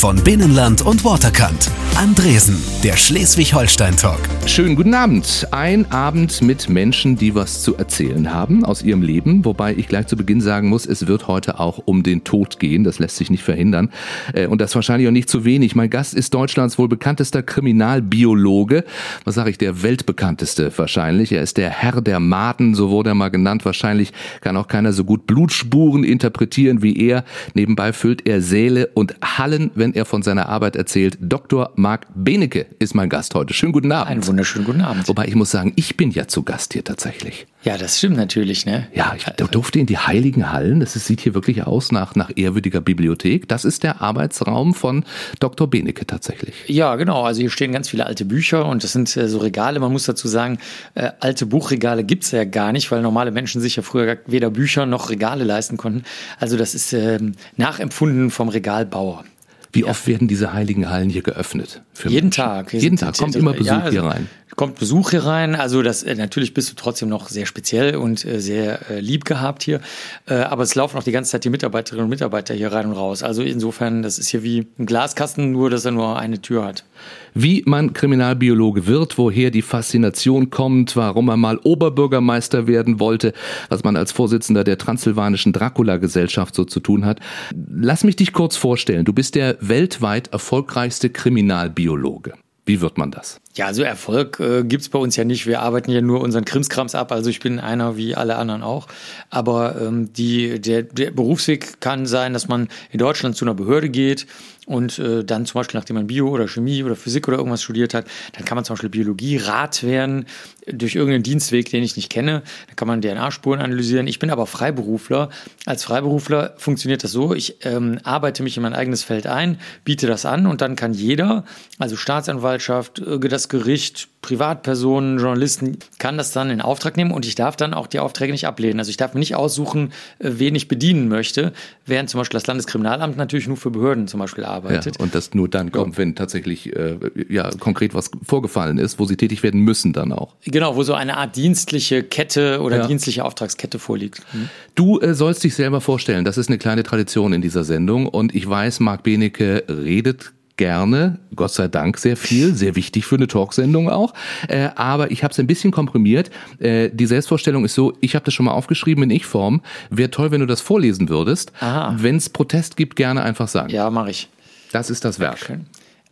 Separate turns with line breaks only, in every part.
Von Binnenland und Waterkant. Andresen, der Schleswig-Holstein-Talk.
Schönen guten Abend. Ein Abend mit Menschen, die was zu erzählen haben aus ihrem Leben. Wobei ich gleich zu Beginn sagen muss, es wird heute auch um den Tod gehen. Das lässt sich nicht verhindern. Äh, und das wahrscheinlich auch nicht zu wenig. Mein Gast ist Deutschlands wohl bekanntester Kriminalbiologe. Was sage ich, der weltbekannteste wahrscheinlich. Er ist der Herr der Maden, so wurde er mal genannt. Wahrscheinlich kann auch keiner so gut Blutspuren interpretieren wie er. Nebenbei füllt er Säle und Hallen, wenn er von seiner Arbeit erzählt. Dr. Marc Benecke ist mein Gast heute. Schönen guten Abend.
Einen wunderschönen guten Abend.
Wobei ich muss sagen, ich bin ja zu Gast hier tatsächlich.
Ja, das stimmt natürlich, ne?
Ja, ich durfte in die heiligen Hallen. Das sieht hier wirklich aus nach, nach ehrwürdiger Bibliothek. Das ist der Arbeitsraum von Dr. Benecke tatsächlich.
Ja, genau. Also hier stehen ganz viele alte Bücher und das sind äh, so Regale. Man muss dazu sagen, äh, alte Buchregale gibt's ja gar nicht, weil normale Menschen sich ja früher weder Bücher noch Regale leisten konnten. Also das ist äh, nachempfunden vom Regalbauer.
Wie oft werden diese heiligen Hallen hier geöffnet?
Jeden Menschen? Tag.
Jeden Tag kommt immer Besuch ja, also hier rein.
Kommt Besuch hier rein. Also das äh, natürlich bist du trotzdem noch sehr speziell und äh, sehr äh, lieb gehabt hier. Äh, aber es laufen auch die ganze Zeit die Mitarbeiterinnen und Mitarbeiter hier rein und raus. Also insofern, das ist hier wie ein Glaskasten, nur dass er nur eine Tür hat.
Wie man Kriminalbiologe wird, woher die Faszination kommt, warum er mal Oberbürgermeister werden wollte, was man als Vorsitzender der transsilvanischen Dracula-Gesellschaft so zu tun hat. Lass mich dich kurz vorstellen. Du bist der weltweit erfolgreichste Kriminalbiologe. Wie wird man das?
Ja, also Erfolg äh, gibt es bei uns ja nicht. Wir arbeiten ja nur unseren Krimskrams ab. Also ich bin einer wie alle anderen auch. Aber ähm, die, der, der Berufsweg kann sein, dass man in Deutschland zu einer Behörde geht und äh, dann zum Beispiel, nachdem man Bio oder Chemie oder Physik oder irgendwas studiert hat, dann kann man zum Beispiel Biologie Rat werden durch irgendeinen Dienstweg, den ich nicht kenne. Dann kann man DNA-Spuren analysieren. Ich bin aber Freiberufler. Als Freiberufler funktioniert das so, ich ähm, arbeite mich in mein eigenes Feld ein, biete das an und dann kann jeder, also Staatsanwaltschaft, äh, das Gericht, Privatpersonen, Journalisten, kann das dann in Auftrag nehmen und ich darf dann auch die Aufträge nicht ablehnen. Also ich darf mir nicht aussuchen, äh, wen ich bedienen möchte, während zum Beispiel das Landeskriminalamt natürlich nur für Behörden zum Beispiel arbeitet.
Ja, und das nur dann kommt, wenn tatsächlich äh, ja, konkret was vorgefallen ist, wo sie tätig werden müssen dann auch.
Genau, wo so eine Art dienstliche Kette oder ja. dienstliche Auftragskette vorliegt. Mhm.
Du äh, sollst dich selber vorstellen, das ist eine kleine Tradition in dieser Sendung und ich weiß, Marc Benecke redet gerne, Gott sei Dank sehr viel, sehr wichtig für eine Talksendung auch. Äh, aber ich habe es ein bisschen komprimiert. Äh, die Selbstvorstellung ist so, ich habe das schon mal aufgeschrieben in Ich-Form. Wäre toll, wenn du das vorlesen würdest. Wenn es Protest gibt, gerne einfach sagen.
Ja, mache ich.
Das ist das Werk. Dankeschön.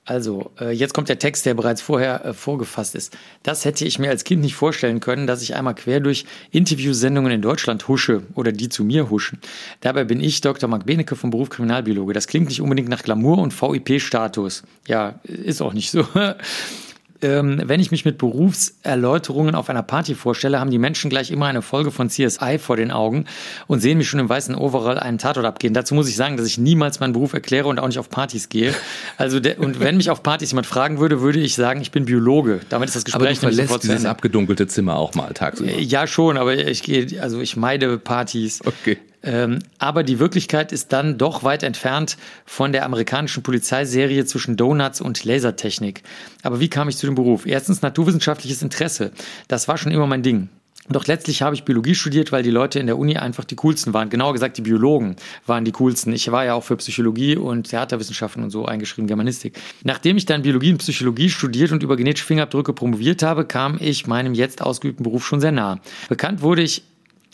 Also, äh, jetzt kommt der Text, der bereits vorher äh, vorgefasst ist. Das hätte ich mir als Kind nicht vorstellen können, dass ich einmal quer durch Interviewsendungen in Deutschland husche oder die zu mir huschen. Dabei bin ich Dr. Marc Benecke vom Beruf Kriminalbiologe. Das klingt nicht unbedingt nach Glamour und VIP-Status. Ja, ist auch nicht so. ähm, wenn ich mich mit Berufserläuterungen auf einer Party vorstelle, haben die Menschen gleich immer eine Folge von CSI vor den Augen und sehen mich schon im weißen Overall einen Tatort abgehen. Dazu muss ich sagen, dass ich niemals meinen Beruf erkläre und auch nicht auf Partys gehe. Also der, und wenn mich auf Partys jemand fragen würde, würde ich sagen, ich bin Biologe. Damit ist das Gespräch
aber du verlässt dieses abgedunkelte Zimmer auch mal tagsüber.
Ja schon, aber ich gehe, also ich meide Partys.
Okay.
Ähm, aber die Wirklichkeit ist dann doch weit entfernt von der amerikanischen Polizeiserie zwischen Donuts und Lasertechnik. Aber wie kam ich zu dem Beruf? Erstens naturwissenschaftliches Interesse. Das war schon immer mein Ding. Doch letztlich habe ich Biologie studiert, weil die Leute in der Uni einfach die coolsten waren. Genauer gesagt, die Biologen waren die coolsten. Ich war ja auch für Psychologie und Theaterwissenschaften und so eingeschrieben, Germanistik. Nachdem ich dann Biologie und Psychologie studiert und über genetische Fingerabdrücke promoviert habe, kam ich meinem jetzt ausgeübten Beruf schon sehr nah. Bekannt wurde ich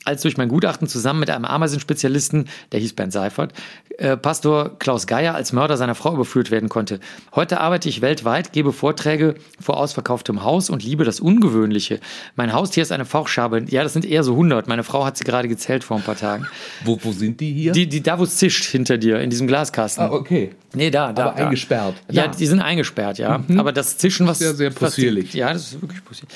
als durch mein Gutachten zusammen mit einem Ameisen-Spezialisten, der hieß Bernd Seifert, äh, Pastor Klaus Geier als Mörder seiner Frau überführt werden konnte. Heute arbeite ich weltweit, gebe Vorträge vor ausverkauftem Haus und liebe das Ungewöhnliche. Mein Haustier ist eine Fauchschabe. Ja, das sind eher so 100. Meine Frau hat sie gerade gezählt vor ein paar Tagen.
Wo, wo sind die hier?
Die, die da, wo es zischt hinter dir, in diesem Glaskasten.
Ah, okay.
Nee, da, da.
Aber da. eingesperrt.
Ja, die sind eingesperrt, ja. Mhm. Aber das Zischen, was.
Sehr, sehr possierlich.
ja, das ist wirklich possierlich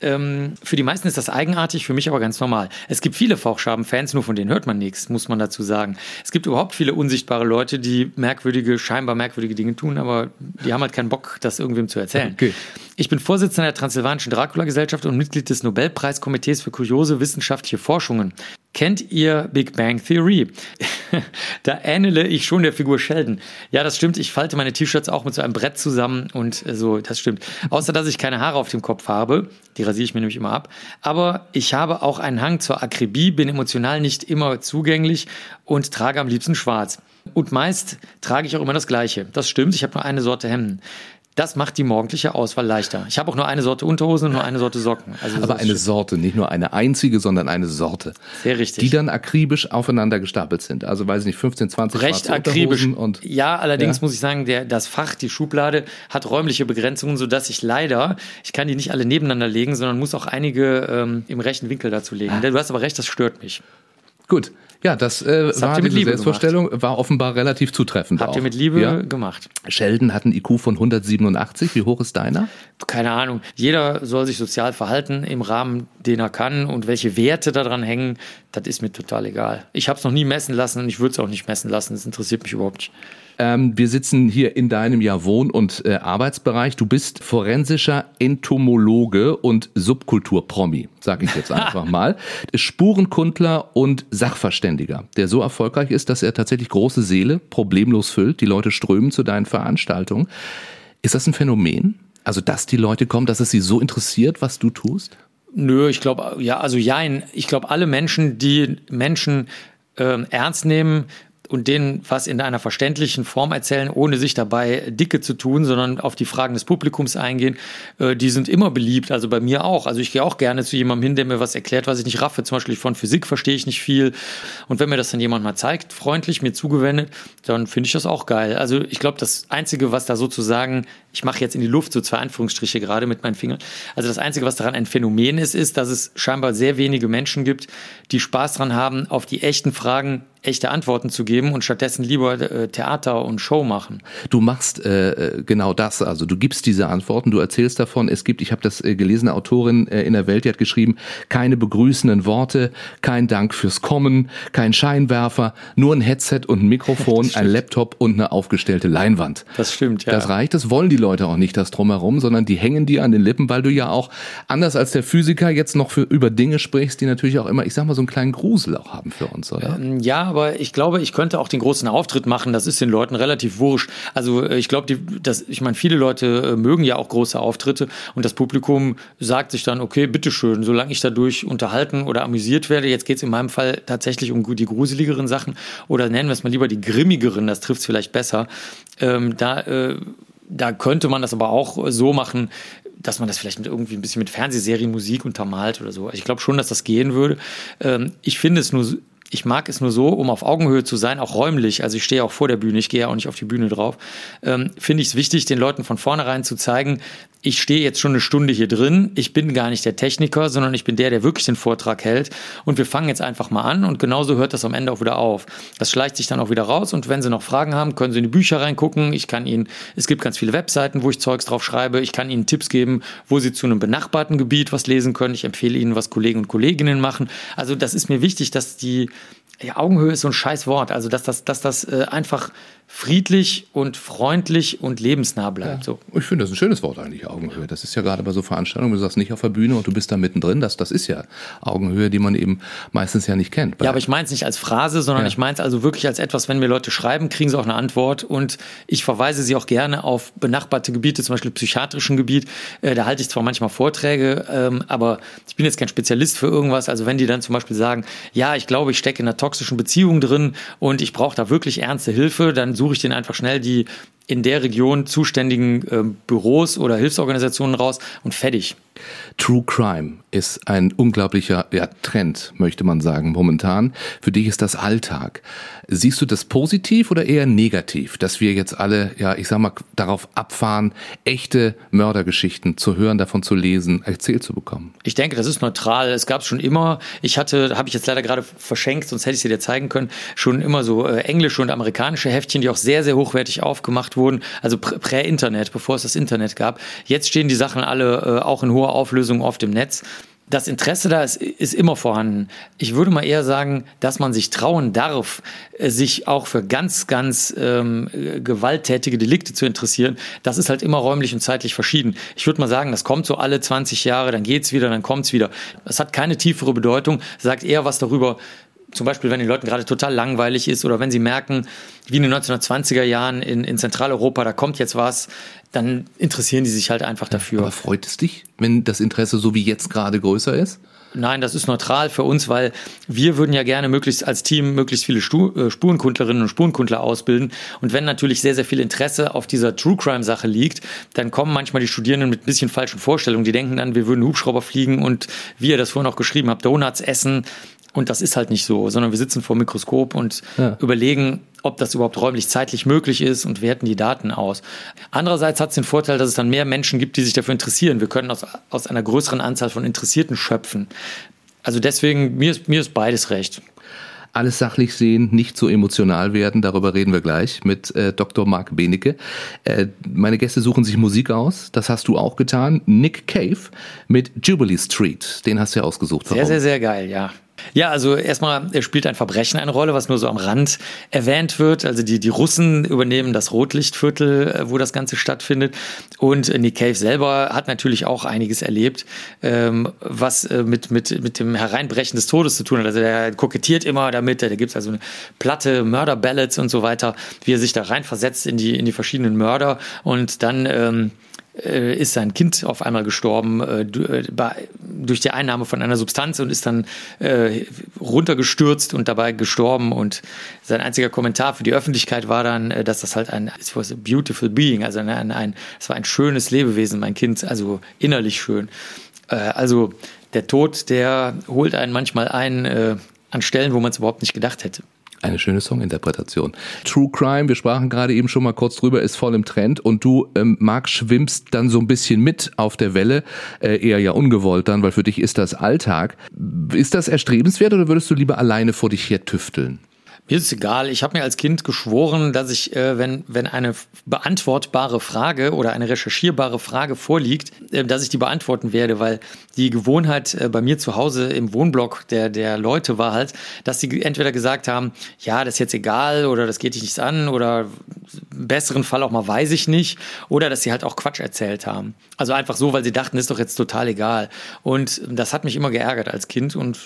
ähm, für die meisten ist das eigenartig, für mich aber ganz normal. Es gibt viele Fauchschaben-Fans, nur von denen hört man nichts, muss man dazu sagen. Es gibt überhaupt viele unsichtbare Leute, die merkwürdige, scheinbar merkwürdige Dinge tun, aber die haben halt keinen Bock, das irgendwem zu erzählen.
Okay.
Ich bin Vorsitzender der Transsilvanischen Dracula-Gesellschaft und Mitglied des Nobelpreiskomitees für kuriose wissenschaftliche Forschungen. Kennt ihr Big Bang Theory? da ähnele ich schon der Figur Sheldon. Ja, das stimmt. Ich falte meine T-Shirts auch mit so einem Brett zusammen und äh, so, das stimmt. Außer, dass ich keine Haare auf dem Kopf habe. Die rasiere ich mir nämlich immer ab. Aber ich habe auch einen Hang zur Akribie, bin emotional nicht immer zugänglich und trage am liebsten schwarz. Und meist trage ich auch immer das Gleiche. Das stimmt. Ich habe nur eine Sorte Hemden. Das macht die morgendliche Auswahl leichter. Ich habe auch nur eine Sorte Unterhosen und nur eine Sorte Socken.
Also Aber eine Sorte, nicht nur eine einzige, sondern eine Sorte.
Sehr richtig.
Die dann akribisch aufeinander gestapelt sind. Also weiß ich nicht, 15, 20
Recht akribisch. Und, ja, allerdings ja. muss ich sagen, der, das Fach, die Schublade hat räumliche Begrenzungen, sodass ich leider, ich kann die nicht alle nebeneinander legen, sondern muss auch einige ähm, im rechten Winkel dazu legen. Ah. Du hast aber recht, das stört mich.
Gut, ja, das, äh, das war diese Selbstvorstellung, gemacht. war offenbar relativ zutreffend.
Habt auch. ihr mit Liebe ja. gemacht.
Sheldon hat einen IQ von 187. Wie hoch ist deiner?
Keine Ahnung. Jeder soll sich sozial verhalten im Rahmen, den er kann und welche Werte daran hängen, das ist mir total egal. Ich habe es noch nie messen lassen und ich würde es auch nicht messen lassen. Das interessiert mich überhaupt nicht.
Ähm, wir sitzen hier in deinem ja Wohn- und äh, Arbeitsbereich. Du bist forensischer Entomologe und Subkulturpromi, sage ich jetzt einfach mal. Spurenkundler und Sachverständiger, der so erfolgreich ist, dass er tatsächlich große Seele problemlos füllt. Die Leute strömen zu deinen Veranstaltungen. Ist das ein Phänomen? Also, dass die Leute kommen, dass es sie so interessiert, was du tust?
Nö, ich glaube, ja, also ja, ich glaube, alle Menschen, die Menschen ähm, ernst nehmen, und denen was in einer verständlichen Form erzählen, ohne sich dabei dicke zu tun, sondern auf die Fragen des Publikums eingehen, äh, die sind immer beliebt. Also bei mir auch. Also ich gehe auch gerne zu jemandem hin, der mir was erklärt, was ich nicht raffe. Zum Beispiel von Physik verstehe ich nicht viel. Und wenn mir das dann jemand mal zeigt, freundlich mir zugewendet, dann finde ich das auch geil. Also ich glaube, das Einzige, was da sozusagen, ich mache jetzt in die Luft so zwei Anführungsstriche gerade mit meinen Fingern. Also das Einzige, was daran ein Phänomen ist, ist, dass es scheinbar sehr wenige Menschen gibt, die Spaß dran haben, auf die echten Fragen echte Antworten zu geben und stattdessen lieber äh, Theater und Show machen.
Du machst äh, äh, genau das, also du gibst diese Antworten, du erzählst davon, es gibt, ich habe das äh, gelesene Autorin äh, in der Welt, die hat geschrieben, keine begrüßenden Worte, kein Dank fürs Kommen, kein Scheinwerfer, nur ein Headset und ein Mikrofon, ein Laptop und eine aufgestellte Leinwand.
Das stimmt, ja.
Das reicht, das wollen die Leute auch nicht, das drumherum, sondern die hängen dir an den Lippen, weil du ja auch, anders als der Physiker, jetzt noch für, über Dinge sprichst, die natürlich auch immer, ich sag mal, so einen kleinen Grusel auch haben für uns, oder?
Ähm, ja, aber ich glaube, ich könnte auch den großen Auftritt machen. Das ist den Leuten relativ wurscht. Also äh, ich glaube, das, ich meine, viele Leute äh, mögen ja auch große Auftritte und das Publikum sagt sich dann, okay, bitteschön, solange ich dadurch unterhalten oder amüsiert werde. Jetzt geht es in meinem Fall tatsächlich um die gruseligeren Sachen oder nennen wir es mal lieber die grimmigeren, das trifft es vielleicht besser. Ähm, da, äh, da könnte man das aber auch so machen, dass man das vielleicht mit irgendwie ein bisschen mit Fernsehserien, Musik untermalt oder so. Also ich glaube schon, dass das gehen würde. Ähm, ich finde es nur ich mag es nur so, um auf Augenhöhe zu sein, auch räumlich, also ich stehe auch vor der Bühne, ich gehe ja auch nicht auf die Bühne drauf, ähm, finde ich es wichtig, den Leuten von vornherein zu zeigen, ich stehe jetzt schon eine Stunde hier drin, ich bin gar nicht der Techniker, sondern ich bin der, der wirklich den Vortrag hält und wir fangen jetzt einfach mal an und genauso hört das am Ende auch wieder auf. Das schleicht sich dann auch wieder raus und wenn Sie noch Fragen haben, können Sie in die Bücher reingucken. Ich kann Ihnen, es gibt ganz viele Webseiten, wo ich Zeugs drauf schreibe. Ich kann Ihnen Tipps geben, wo Sie zu einem benachbarten Gebiet was lesen können. Ich empfehle Ihnen, was Kollegen und Kolleginnen machen. Also das ist mir wichtig, dass die ja, Augenhöhe ist so ein scheiß Wort. Also, dass das, dass das äh, einfach friedlich und freundlich und lebensnah bleibt. Ja. So.
Ich finde das ein schönes Wort eigentlich, Augenhöhe. Das ist ja gerade bei so Veranstaltungen, du sagst nicht auf der Bühne und du bist da mittendrin. Das, das ist ja Augenhöhe, die man eben meistens ja nicht kennt.
Ja, aber ich meine es nicht als Phrase, sondern ja. ich meine es also wirklich als etwas, wenn mir Leute schreiben, kriegen sie auch eine Antwort und ich verweise sie auch gerne auf benachbarte Gebiete, zum Beispiel psychiatrischen Gebiet. Äh, da halte ich zwar manchmal Vorträge, ähm, aber ich bin jetzt kein Spezialist für irgendwas. Also wenn die dann zum Beispiel sagen, ja, ich glaube, ich stecke in einer toxischen Beziehung drin und ich brauche da wirklich ernste Hilfe, dann suche ich den einfach schnell die in der Region zuständigen äh, Büros oder Hilfsorganisationen raus und fertig.
True Crime ist ein unglaublicher ja, Trend, möchte man sagen, momentan. Für dich ist das Alltag. Siehst du das positiv oder eher negativ, dass wir jetzt alle, ja, ich sag mal, darauf abfahren, echte Mördergeschichten zu hören, davon zu lesen, erzählt zu bekommen?
Ich denke, das ist neutral. Es gab es schon immer. Ich hatte, habe ich jetzt leider gerade verschenkt, sonst hätte ich sie dir zeigen können, schon immer so äh, englische und amerikanische Heftchen, die auch sehr, sehr hochwertig aufgemacht wurden. Also prä-Internet, bevor es das Internet gab. Jetzt stehen die Sachen alle äh, auch in hoher Auflösung auf dem Netz. Das Interesse da ist, ist immer vorhanden. Ich würde mal eher sagen, dass man sich trauen darf, äh, sich auch für ganz, ganz ähm, gewalttätige Delikte zu interessieren. Das ist halt immer räumlich und zeitlich verschieden. Ich würde mal sagen, das kommt so alle 20 Jahre, dann geht's wieder, dann kommt's wieder. Das hat keine tiefere Bedeutung, sagt eher was darüber, zum Beispiel, wenn den Leuten gerade total langweilig ist oder wenn sie merken, wie in den 1920er Jahren in, in Zentraleuropa, da kommt jetzt was, dann interessieren die sich halt einfach dafür.
Aber freut es dich, wenn das Interesse so wie jetzt gerade größer ist?
Nein, das ist neutral für uns, weil wir würden ja gerne möglichst als Team möglichst viele äh, Spurenkundlerinnen und Spurenkundler ausbilden. Und wenn natürlich sehr, sehr viel Interesse auf dieser True Crime Sache liegt, dann kommen manchmal die Studierenden mit ein bisschen falschen Vorstellungen. Die denken dann, wir würden Hubschrauber fliegen und wie ihr das vorhin auch geschrieben habt, Donuts essen. Und das ist halt nicht so, sondern wir sitzen vor dem Mikroskop und ja. überlegen, ob das überhaupt räumlich zeitlich möglich ist und werten die Daten aus. Andererseits hat es den Vorteil, dass es dann mehr Menschen gibt, die sich dafür interessieren. Wir können aus, aus einer größeren Anzahl von Interessierten schöpfen. Also deswegen, mir ist, mir ist beides recht.
Alles sachlich sehen, nicht so emotional werden, darüber reden wir gleich mit äh, Dr. Marc Benecke. Äh, meine Gäste suchen sich Musik aus, das hast du auch getan. Nick Cave mit Jubilee Street, den hast du ja ausgesucht.
Warum? Sehr, sehr, sehr geil, ja. Ja, also erstmal spielt ein Verbrechen eine Rolle, was nur so am Rand erwähnt wird. Also die, die Russen übernehmen das Rotlichtviertel, äh, wo das Ganze stattfindet. Und Nick Cave selber hat natürlich auch einiges erlebt, ähm, was äh, mit, mit, mit dem Hereinbrechen des Todes zu tun hat. Also er kokettiert immer damit, da gibt es also eine Platte, Murder-Ballads und so weiter, wie er sich da reinversetzt in die, in die verschiedenen Mörder und dann ähm, äh, ist sein Kind auf einmal gestorben äh, äh durch die Einnahme von einer Substanz und ist dann äh, runtergestürzt und dabei gestorben. Und sein einziger Kommentar für die Öffentlichkeit war dann, äh, dass das halt ein it was a beautiful being, also ein, ein, es war ein schönes Lebewesen, mein Kind, also innerlich schön. Äh, also der Tod, der holt einen manchmal ein an Stellen, wo man es überhaupt nicht gedacht hätte.
Eine schöne Songinterpretation. True Crime, wir sprachen gerade eben schon mal kurz drüber, ist voll im Trend und du, ähm, Marc, schwimmst dann so ein bisschen mit auf der Welle, äh, eher ja ungewollt dann, weil für dich ist das Alltag. Ist das erstrebenswert oder würdest du lieber alleine vor dich her tüfteln?
Mir ist egal. Ich habe mir als Kind geschworen, dass ich, äh, wenn, wenn eine beantwortbare Frage oder eine recherchierbare Frage vorliegt, äh, dass ich die beantworten werde, weil die Gewohnheit äh, bei mir zu Hause im Wohnblock der, der Leute war halt, dass sie entweder gesagt haben, ja, das ist jetzt egal oder das geht dich nichts an oder im besseren Fall auch mal weiß ich nicht oder dass sie halt auch Quatsch erzählt haben. Also einfach so, weil sie dachten, ist doch jetzt total egal. Und das hat mich immer geärgert als Kind und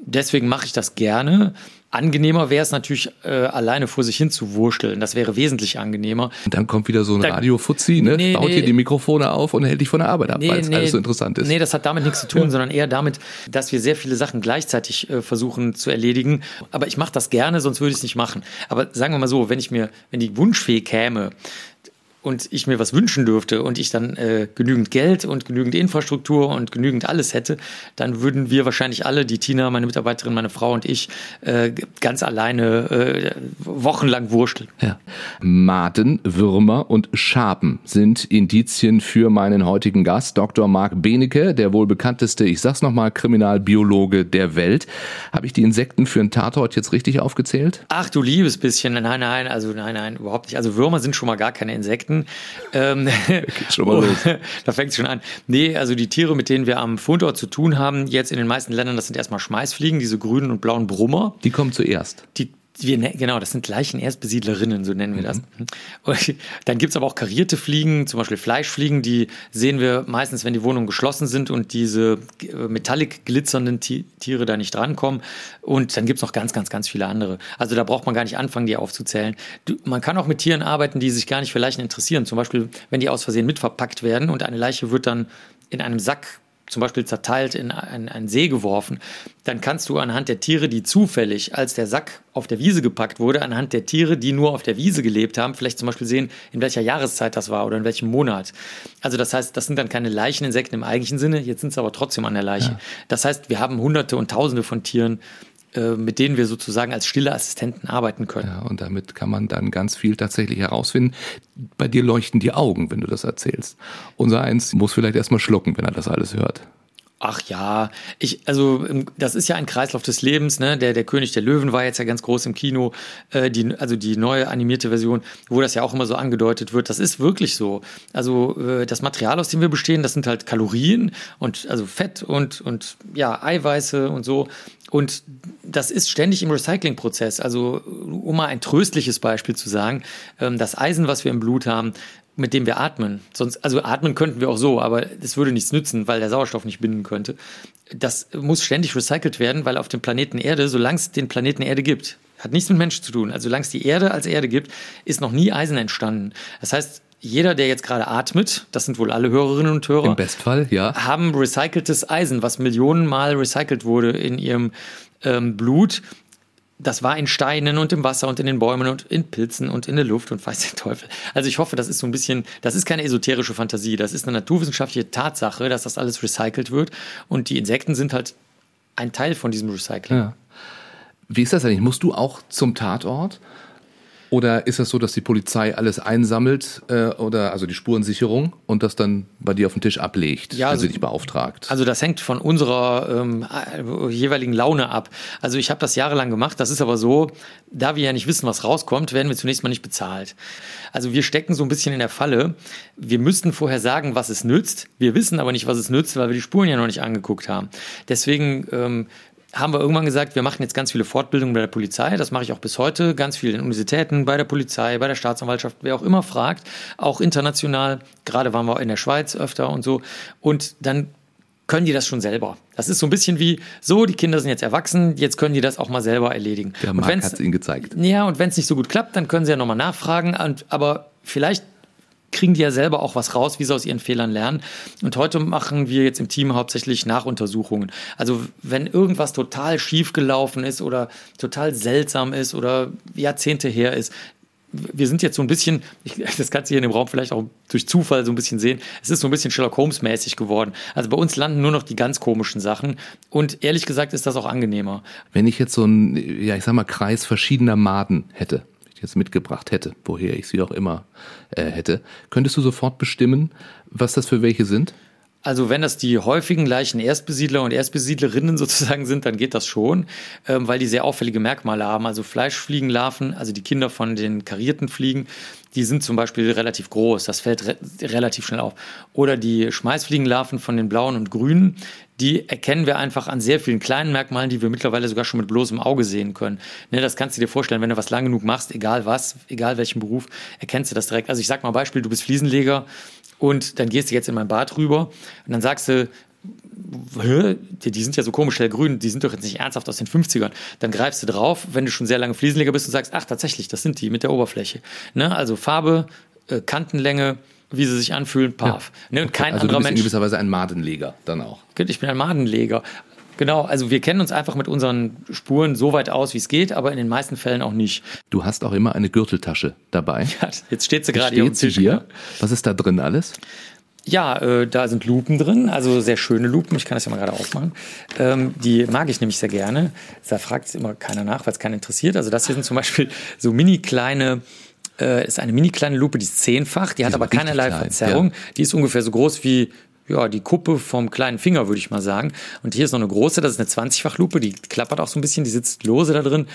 deswegen mache ich das gerne. Angenehmer wäre es natürlich, äh, alleine vor sich hin zu wursteln. Das wäre wesentlich angenehmer.
Und dann kommt wieder so ein Radio-Fuzzi, ne? Nee, baut nee, hier die Mikrofone auf und hält dich von der Arbeit ab, nee, weil es alles so interessant ist.
Nee, das hat damit nichts zu tun, sondern eher damit, dass wir sehr viele Sachen gleichzeitig äh, versuchen zu erledigen. Aber ich mache das gerne, sonst würde ich es nicht machen. Aber sagen wir mal so, wenn ich mir, wenn die Wunschfee käme, und ich mir was wünschen dürfte und ich dann äh, genügend Geld und genügend Infrastruktur und genügend alles hätte, dann würden wir wahrscheinlich alle, die Tina, meine Mitarbeiterin, meine Frau und ich, äh, ganz alleine äh, wochenlang wursteln.
Ja. Maden, Würmer und Schaben sind Indizien für meinen heutigen Gast, Dr. Marc Benecke, der wohl bekannteste, ich sag's nochmal, Kriminalbiologe der Welt. Habe ich die Insekten für einen Tatort jetzt richtig aufgezählt?
Ach du liebes bisschen. Nein, nein, also nein, nein, überhaupt nicht. Also Würmer sind schon mal gar keine Insekten. Insekten. Ähm, schon mal los. da fängt es schon an. Nee, also die Tiere, mit denen wir am Fundort zu tun haben, jetzt in den meisten Ländern, das sind erstmal Schmeißfliegen, diese grünen und blauen Brummer.
Die kommen zuerst.
Die wir, ne, genau, das sind Leichenerstbesiedlerinnen, so nennen wir das. Mhm. Und dann gibt's aber auch karierte Fliegen, zum Beispiel Fleischfliegen, die sehen wir meistens, wenn die Wohnungen geschlossen sind und diese äh, metallic glitzernden Tiere da nicht drankommen. Und dann gibt's noch ganz, ganz, ganz viele andere. Also da braucht man gar nicht anfangen, die aufzuzählen. Du, man kann auch mit Tieren arbeiten, die sich gar nicht für Leichen interessieren. Zum Beispiel, wenn die aus Versehen mitverpackt werden und eine Leiche wird dann in einem Sack zum Beispiel zerteilt in einen See geworfen, dann kannst du anhand der Tiere, die zufällig, als der Sack auf der Wiese gepackt wurde, anhand der Tiere, die nur auf der Wiese gelebt haben, vielleicht zum Beispiel sehen, in welcher Jahreszeit das war oder in welchem Monat. Also das heißt, das sind dann keine Leicheninsekten im eigentlichen Sinne, jetzt sind sie aber trotzdem an der Leiche. Ja. Das heißt, wir haben Hunderte und Tausende von Tieren, mit denen wir sozusagen als stille Assistenten arbeiten können.
Ja, und damit kann man dann ganz viel tatsächlich herausfinden. Bei dir leuchten die Augen, wenn du das erzählst. Unser eins muss vielleicht erstmal schlucken, wenn er das alles hört.
Ach ja, ich, also das ist ja ein Kreislauf des Lebens, ne? Der, der König der Löwen war jetzt ja ganz groß im Kino, äh, die, also die neue animierte Version, wo das ja auch immer so angedeutet wird. Das ist wirklich so. Also äh, das Material, aus dem wir bestehen, das sind halt Kalorien und also Fett und, und ja, Eiweiße und so. Und das ist ständig im Recyclingprozess. Also, um mal ein tröstliches Beispiel zu sagen, ähm, das Eisen, was wir im Blut haben, mit dem wir atmen. Sonst, also atmen könnten wir auch so, aber das würde nichts nützen, weil der Sauerstoff nicht binden könnte. Das muss ständig recycelt werden, weil auf dem Planeten Erde, solange es den Planeten Erde gibt, hat nichts mit Menschen zu tun. Also solange es die Erde als Erde gibt, ist noch nie Eisen entstanden. Das heißt, jeder, der jetzt gerade atmet, das sind wohl alle Hörerinnen und Hörer,
Im Bestfall, ja.
haben recyceltes Eisen, was Millionenmal recycelt wurde in ihrem ähm, Blut. Das war in Steinen und im Wasser und in den Bäumen und in Pilzen und in der Luft und weiß der Teufel. Also ich hoffe, das ist so ein bisschen, das ist keine esoterische Fantasie, das ist eine naturwissenschaftliche Tatsache, dass das alles recycelt wird und die Insekten sind halt ein Teil von diesem Recycling.
Ja. Wie ist das eigentlich? Musst du auch zum Tatort? Oder ist das so, dass die Polizei alles einsammelt äh, oder also die Spurensicherung und das dann bei dir auf den Tisch ablegt,
Ja,
wenn
also-
sie dich beauftragt?
Also das hängt von unserer ähm, äh, jeweiligen Laune ab. Also ich habe das jahrelang gemacht. Das ist aber so, da wir ja nicht wissen, was rauskommt, werden wir zunächst mal nicht bezahlt. Also wir stecken so ein bisschen in der Falle. Wir müssten vorher sagen, was es nützt. Wir wissen aber nicht, was es nützt, weil wir die Spuren ja noch nicht angeguckt haben. Deswegen ähm, haben wir irgendwann gesagt, wir machen jetzt ganz viele Fortbildungen bei der Polizei. Das mache ich auch bis heute. Ganz viele in Universitäten, bei der Polizei, bei der Staatsanwaltschaft, wer auch immer fragt. Auch international. Gerade waren wir in der Schweiz öfter und so. Und dann können die das schon selber. Das ist so ein bisschen wie, so, die Kinder sind jetzt erwachsen, jetzt können die das auch mal selber erledigen.
Der
Und
Marc hat es ihnen gezeigt.
ja, und wenn es nicht so gut klappt, dann können sie ja nochmal nachfragen. Und, aber vielleicht kriegen die ja selber auch was raus, wie sie aus ihren Fehlern lernen. Und heute machen wir jetzt im Team hauptsächlich Nachuntersuchungen. Also wenn irgendwas total schief gelaufen ist oder total seltsam ist oder Jahrzehnte her ist, wir sind jetzt so ein bisschen, das kannst du hier in dem Raum vielleicht auch durch Zufall so ein bisschen sehen, es ist so ein bisschen Sherlock Holmes-mäßig geworden. Also bei uns landen nur noch die ganz komischen Sachen und ehrlich gesagt ist das auch angenehmer.
Wenn ich jetzt so einen, ja, ich sag mal, Kreis verschiedener Maden hätte, jetzt mitgebracht hätte, woher ich sie auch immer äh, hätte, könntest du sofort bestimmen, was das für welche sind?
Also wenn das die häufigen gleichen Erstbesiedler und Erstbesiedlerinnen sozusagen sind, dann geht das schon, ähm, weil die sehr auffällige Merkmale haben. Also Fleischfliegenlarven, also die Kinder von den karierten Fliegen, die sind zum Beispiel relativ groß. Das fällt re relativ schnell auf. Oder die Schmeißfliegenlarven von den blauen und grünen, die erkennen wir einfach an sehr vielen kleinen Merkmalen, die wir mittlerweile sogar schon mit bloßem Auge sehen können. Ne, das kannst du dir vorstellen, wenn du was lang genug machst, egal was, egal welchen Beruf, erkennst du das direkt. Also ich sag mal Beispiel, du bist Fliesenleger und dann gehst du jetzt in mein Bad rüber und dann sagst du? Die, die sind ja so komisch hellgrün, die sind doch jetzt nicht ernsthaft aus den 50ern. Dann greifst du drauf, wenn du schon sehr lange Fliesenleger bist und sagst, ach tatsächlich, das sind die mit der Oberfläche. Ne? Also Farbe, äh, Kantenlänge, wie sie sich anfühlen, paf. Ne? Und kein
also du
anderer
bist in
Mensch.
gewisser Weise ein Madenleger dann auch.
Ich bin ein Madenleger. Genau, also wir kennen uns einfach mit unseren Spuren so weit aus, wie es geht, aber in den meisten Fällen auch nicht.
Du hast auch immer eine Gürteltasche dabei.
Jetzt steht sie gerade hier auf dem
Steht sie
Tisch.
hier? Was ist da drin alles?
Ja, äh, da sind Lupen drin, also sehr schöne Lupen. Ich kann das ja mal gerade aufmachen. Ähm, die mag ich nämlich sehr gerne. Da fragt immer keiner nach, weil es keinen interessiert. Also das hier sind zum Beispiel so mini kleine äh, ist eine mini kleine Lupe, die ist zehnfach, die hat
sind
aber keinerlei
klein,
Verzerrung. Die ist ungefähr so groß wie ja, die Kuppe vom kleinen Finger, würde ich mal sagen. Und hier ist noch eine große, das ist eine 20-fach-Lupe, die klappert auch so ein bisschen, die sitzt lose da drin.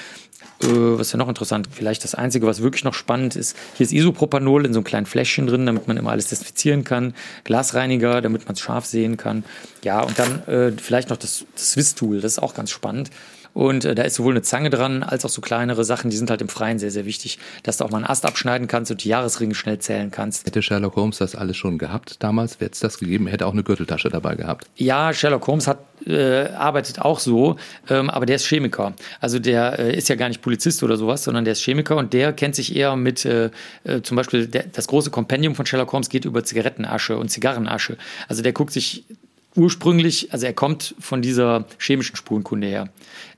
Äh, was ist ja noch interessant? Vielleicht das Einzige, was wirklich noch spannend ist, hier ist Isopropanol in so einem kleinen Fläschchen drin, damit man immer alles desinfizieren kann. Glasreiniger, damit man es scharf sehen kann. Ja, und dann äh, vielleicht noch das, das Swiss-Tool, das ist auch ganz spannend. Und äh, da ist sowohl eine Zange dran, als auch so kleinere Sachen, die sind halt im Freien sehr, sehr wichtig, dass du auch mal einen Ast abschneiden kannst und die Jahresringe schnell zählen kannst.
Hätte Sherlock Holmes das alles schon gehabt damals, hätte es das gegeben, er hätte auch eine Gürteltasche dabei gehabt.
Ja, Sherlock Holmes hat, äh, arbeitet auch so, ähm, aber der ist Chemiker. Also der äh, ist ja gar nicht Polizist oder sowas, sondern der ist Chemiker und der kennt sich eher mit, äh, äh, zum Beispiel der, das große Kompendium von Sherlock Holmes geht über Zigarettenasche und Zigarrenasche. Also der guckt sich ursprünglich, also er kommt von dieser chemischen Spurenkunde her.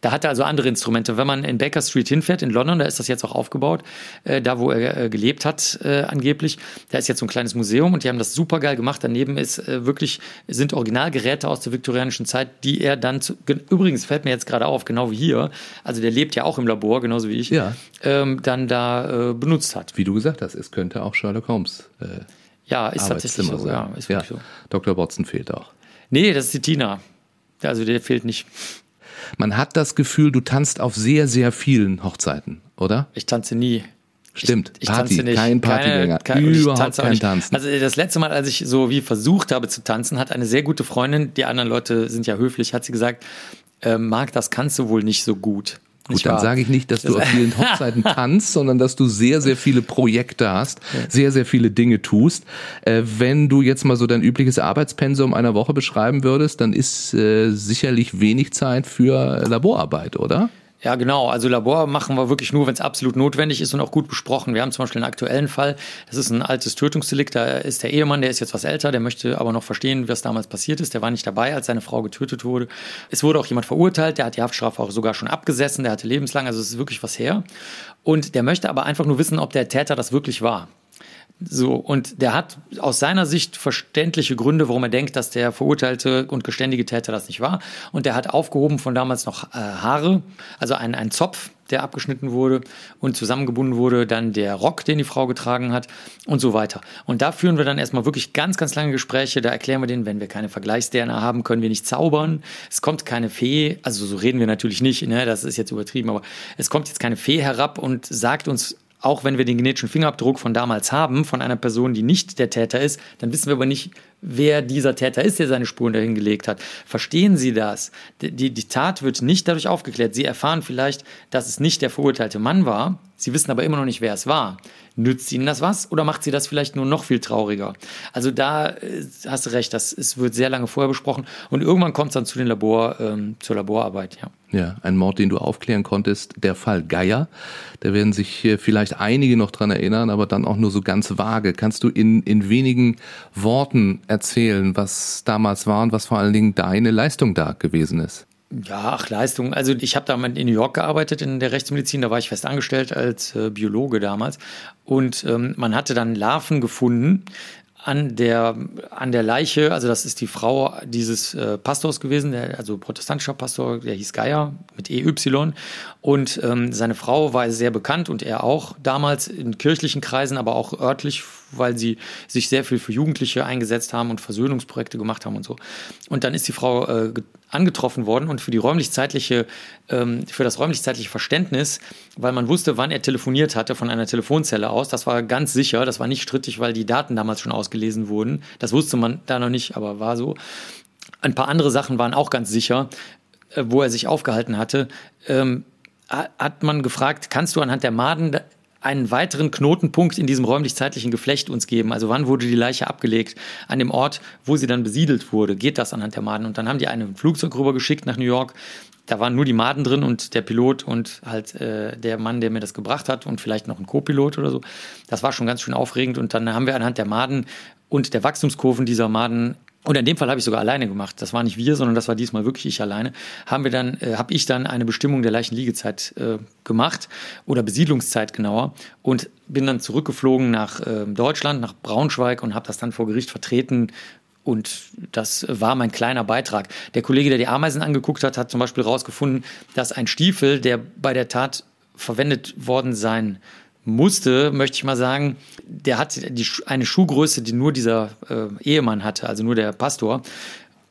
Da hat er also andere Instrumente. Wenn man in Baker Street hinfährt, in London, da ist das jetzt auch aufgebaut, äh, da wo er äh, gelebt hat äh, angeblich, da ist jetzt so ein kleines Museum und die haben das super geil gemacht. Daneben ist äh, wirklich, sind Originalgeräte aus der viktorianischen Zeit, die er dann, zu, ge- übrigens fällt mir jetzt gerade auf, genau wie hier, also der lebt ja auch im Labor, genauso wie ich,
Ja.
ähm, dann da äh, benutzt hat.
Wie du gesagt hast, es könnte auch Sherlock Holmes äh,
Ja, ist tatsächlich so. Ja, ist wirklich so.
Dr. Watson fehlt auch.
Nee, das ist die Tina. Also der fehlt nicht.
Man hat das Gefühl, du tanzt auf sehr, sehr vielen Hochzeiten, oder?
Ich tanze nie.
Stimmt,
Ich
Party,
tanze nicht.
kein Partygänger,
Keine, kein, und ich
überhaupt kein. Tanzen.
Also das letzte Mal, als ich so wie versucht habe zu tanzen, hat eine sehr gute Freundin, die anderen Leute sind ja höflich, hat sie gesagt, äh, Marc, das kannst du wohl nicht so gut.
Gut, dann sage ich nicht, dass du auf vielen Hochzeiten tanzt, sondern dass du sehr, sehr viele Projekte hast, sehr, sehr viele Dinge tust. Äh, wenn du jetzt mal so dein übliches Arbeitspensum einer Woche beschreiben würdest, dann ist äh, sicherlich wenig Zeit für Laborarbeit, oder?
Ja, genau. Also Labor machen wir wirklich nur, wenn es absolut notwendig ist und auch gut besprochen. Wir haben zum Beispiel einen aktuellen Fall. Das ist ein altes Tötungsdelikt. Da ist der Ehemann, der ist jetzt was älter, der möchte aber noch verstehen, was damals passiert ist. Der war nicht dabei, als seine Frau getötet wurde. Es wurde auch jemand verurteilt. Der hat die Haftstrafe auch sogar schon abgesessen. Der hatte lebenslang. Also es ist wirklich was her. Und der möchte aber einfach nur wissen, ob der Täter das wirklich war. So, und der hat aus seiner Sicht verständliche Gründe, warum er denkt, dass der verurteilte und geständige Täter das nicht war. Und der hat aufgehoben von damals noch äh, Haare, also ein, ein Zopf, der abgeschnitten wurde und zusammengebunden wurde, dann der Rock, den die Frau getragen hat und so weiter. Und da führen wir dann erstmal wirklich ganz, ganz lange Gespräche. Da erklären wir denen, wenn wir keine Vergleichs-DNA haben, können wir nicht zaubern. Es kommt keine Fee, also so reden wir natürlich nicht, ne? das ist jetzt übertrieben, aber es kommt jetzt keine Fee herab und sagt uns, auch wenn wir den genetischen Fingerabdruck von damals haben, von einer Person, die nicht der Täter ist, dann wissen wir aber nicht, wer dieser Täter ist, der seine Spuren dahin gelegt hat. Verstehen Sie das? Die, die Tat wird nicht dadurch aufgeklärt. Sie erfahren vielleicht, dass es nicht der verurteilte Mann war. Sie wissen aber immer noch nicht, wer es war. Nützt Ihnen das was oder macht Sie das vielleicht nur noch viel trauriger? Also da äh, hast du recht, das es wird sehr lange vorher besprochen und irgendwann kommt es dann zu den Labor, ähm, zur Laborarbeit, ja.
Ja, ein Mord, den du aufklären konntest, der Fall Geier. Da werden sich vielleicht einige noch dran erinnern, aber dann auch nur so ganz vage. Kannst du in, in wenigen Worten erzählen, was damals war und was vor allen Dingen deine Leistung da gewesen ist?
Ja, ach, Leistung. Also ich habe da in New York gearbeitet in der Rechtsmedizin, da war ich fest angestellt als äh, Biologe damals. Und ähm, man hatte dann Larven gefunden, an der, an der Leiche, also das ist die Frau dieses äh, Pastors gewesen, der, also protestantischer Pastor, der hieß Geier mit EY. Und ähm, seine Frau war sehr bekannt und er auch damals in kirchlichen Kreisen, aber auch örtlich, weil sie sich sehr viel für Jugendliche eingesetzt haben und Versöhnungsprojekte gemacht haben und so. Und dann ist die Frau äh, angetroffen worden und für die räumlich-zeitliche, ähm, für das räumlich-zeitliche Verständnis, weil man wusste, wann er telefoniert hatte von einer Telefonzelle aus. Das war ganz sicher, das war nicht strittig, weil die Daten damals schon ausgelesen wurden. Das wusste man da noch nicht, aber war so. Ein paar andere Sachen waren auch ganz sicher, äh, wo er sich aufgehalten hatte. Ähm, hat man gefragt, kannst du anhand der Maden einen weiteren Knotenpunkt in diesem räumlich-zeitlichen Geflecht uns geben. Also wann wurde die Leiche abgelegt? An dem Ort, wo sie dann besiedelt wurde. Geht das anhand der Maden? Und dann haben die einen Flugzeug rübergeschickt nach New York. Da waren nur die Maden drin und der Pilot und halt äh, der Mann, der mir das gebracht hat und vielleicht noch ein Co-Pilot oder so. Das war schon ganz schön aufregend. Und dann haben wir anhand der Maden und der Wachstumskurven dieser Maden und in dem Fall habe ich sogar alleine gemacht. Das war nicht wir, sondern das war diesmal wirklich ich alleine. Haben wir dann, äh, habe ich dann eine Bestimmung der Leichenliegezeit äh, gemacht oder Besiedlungszeit genauer und bin dann zurückgeflogen nach äh, Deutschland, nach Braunschweig und habe das dann vor Gericht vertreten. Und das war mein kleiner Beitrag. Der Kollege, der die Ameisen angeguckt hat, hat zum Beispiel herausgefunden, dass ein Stiefel, der bei der Tat verwendet worden sein musste, möchte ich mal sagen, der hat die, eine Schuhgröße, die nur dieser äh, Ehemann hatte, also nur der Pastor.